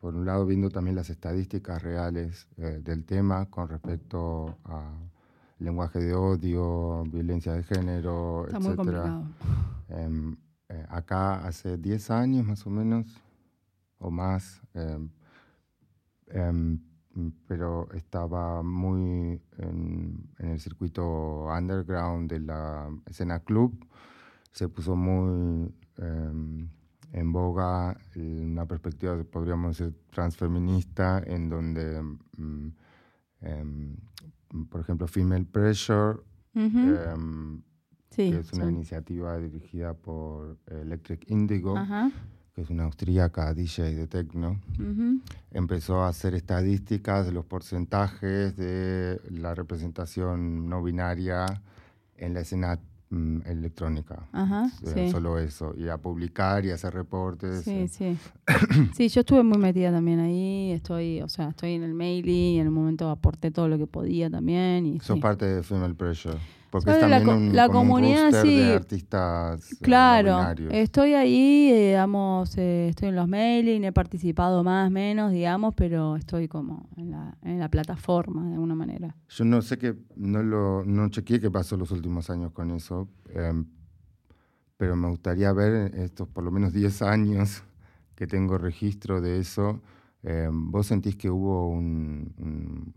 por un lado, viendo también las estadísticas reales eh, del tema con respecto a lenguaje de odio, violencia de género, Está Muy complicado. Em, eh, acá hace 10 años más o menos, o más, em, em, pero estaba muy en, el circuito underground de la escena club. Se puso muy en boga una perspectiva, podríamos decir, transfeminista, en donde mm, por ejemplo, Female Pressure, em, que es una iniciativa dirigida por Electric Indigo, que es una austríaca DJ de techno. Empezó a hacer estadísticas de los porcentajes de la representación no binaria en la escena Mm, electrónica. Ajá, eh, Solo eso. Y a publicar y a hacer reportes. Sí, eh. sí. sí, yo estuve muy metida también ahí. Estoy, o sea, estoy en el mailing y en el momento aporté todo lo que podía también. Y, Sos parte de Female Pressure. Porque es también la, un, la comunidad, sí. de artistas. Eh, claro, estoy ahí, digamos, eh, estoy en los mailing, he participado más, menos, digamos, pero estoy como en la, en la plataforma de alguna manera. Yo no sé qué, no lo no chequeé qué pasó los últimos años con eso, em, pero me gustaría ver estos por lo menos 10 años que tengo registro de eso. Em, ¿Vos sentís que hubo un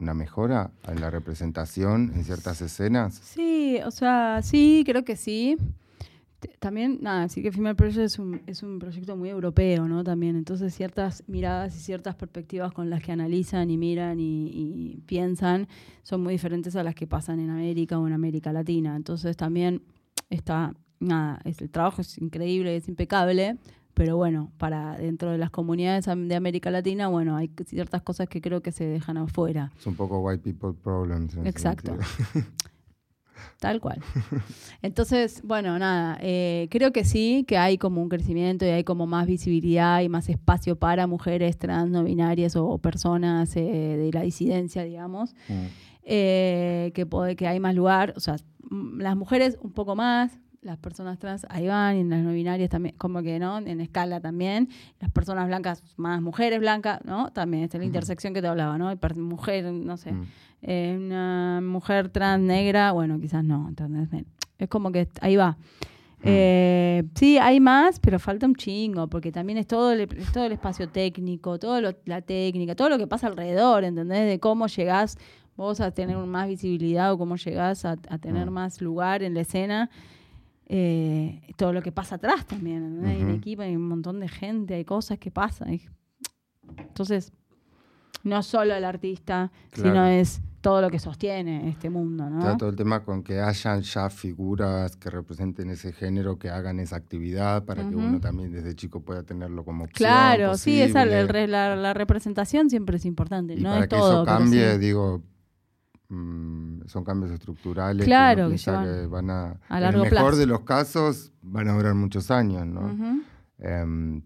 una mejora en la representación en ciertas escenas? Sí, o sea, sí, creo que sí. También, nada, sí que Female es un, es un proyecto muy europeo, ¿no? También, entonces ciertas miradas y ciertas perspectivas con las que analizan y miran y, piensan son muy diferentes a las que pasan en América o en América Latina. Entonces también está, nada, el trabajo es increíble, es impecable, pero bueno, para dentro de las comunidades de América Latina, bueno, hay ciertas cosas que creo que se dejan afuera. Es un poco white people problems. Exacto. Tal cual. Entonces, bueno, nada, eh, creo que sí, que hay como un crecimiento y hay como más visibilidad y más espacio para mujeres trans, no binarias o personas eh, de la disidencia, digamos, mm. eh, que, puede, que hay más lugar, o sea, las mujeres un poco más, las personas trans ahí van y las no binarias también, como que, ¿no? En escala también. Las personas blancas, más mujeres blancas, ¿no? También, esta es la intersección que te hablaba, ¿no? Mujer, no sé, mm. eh, una mujer trans negra, bueno, quizás no, Es como que ahí va. Mm. Eh, sí, hay más, pero falta un chingo, porque también es todo el, todo el espacio técnico, todo la técnica, todo lo que pasa alrededor, ¿entendés? De cómo llegás vos a tener más visibilidad o cómo llegás a, tener mm. más lugar en la escena eh, todo lo que pasa atrás también. Hay un equipo, hay un montón de gente, hay cosas que pasan. Entonces, no solo el artista, sino es todo lo que sostiene este mundo, ¿no? todo el tema con que hayan ya figuras que representen ese género, que hagan esa actividad para que uno también desde chico pueda tenerlo como opción Claro, sí, esa, la, representación siempre es importante, y no para que eso cambie, digo, Mm, son cambios estructurales claro, que, van a, en el mejor de los casos, van a durar muchos años, ¿no? Em,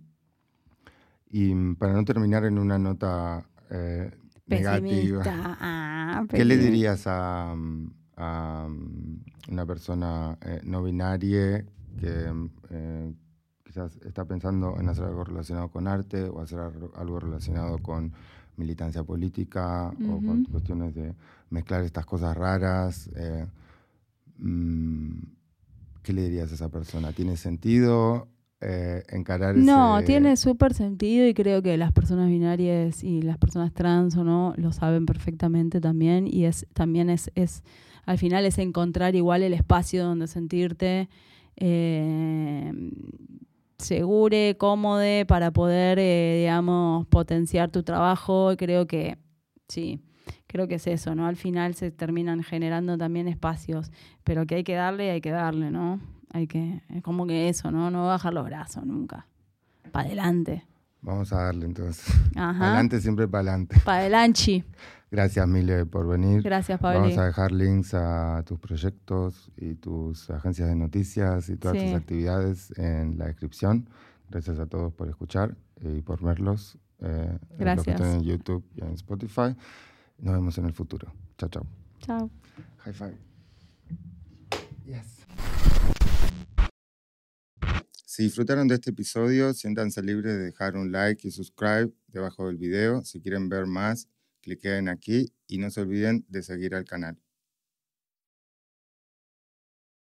y para no terminar en una nota eh, negativa, ah, ¿qué le dirías a, a una persona eh, no binaria que eh, quizás está pensando en hacer algo relacionado con arte o hacer algo relacionado con militancia política o con cuestiones de mezclar estas cosas raras. Eh, mm, ¿Qué le dirías a esa persona? ¿Tiene sentido eh, encarar No, tiene súper sentido y creo que las personas binarias y las personas trans o no lo saben perfectamente también y es también es, es al final es encontrar igual el espacio donde sentirte eh, segure, cómodo para poder, eh, digamos, potenciar tu trabajo. Creo que sí, creo que es eso, ¿no? Al final se terminan generando también espacios, pero que hay que darle, hay que darle, ¿no? Hay que, es como que eso, ¿no? No bajar los brazos nunca. Para adelante. Vamos a darle entonces. Para adelante, siempre para adelante. Para adelante. Gracias, Mile, por venir. Gracias, Pablo. Vamos a dejar links a tus proyectos y tus agencias de noticias y todas tus actividades en la descripción. Gracias a todos por escuchar y por verlos. Eh, Gracias. En, en YouTube y en Spotify. Nos vemos en el futuro. Chao, chao. Chao. High five. Yes. Si disfrutaron de este episodio, siéntanse libres de dejar un like y subscribe debajo del video. Si quieren ver más, cliquen aquí y no se olviden de seguir al canal.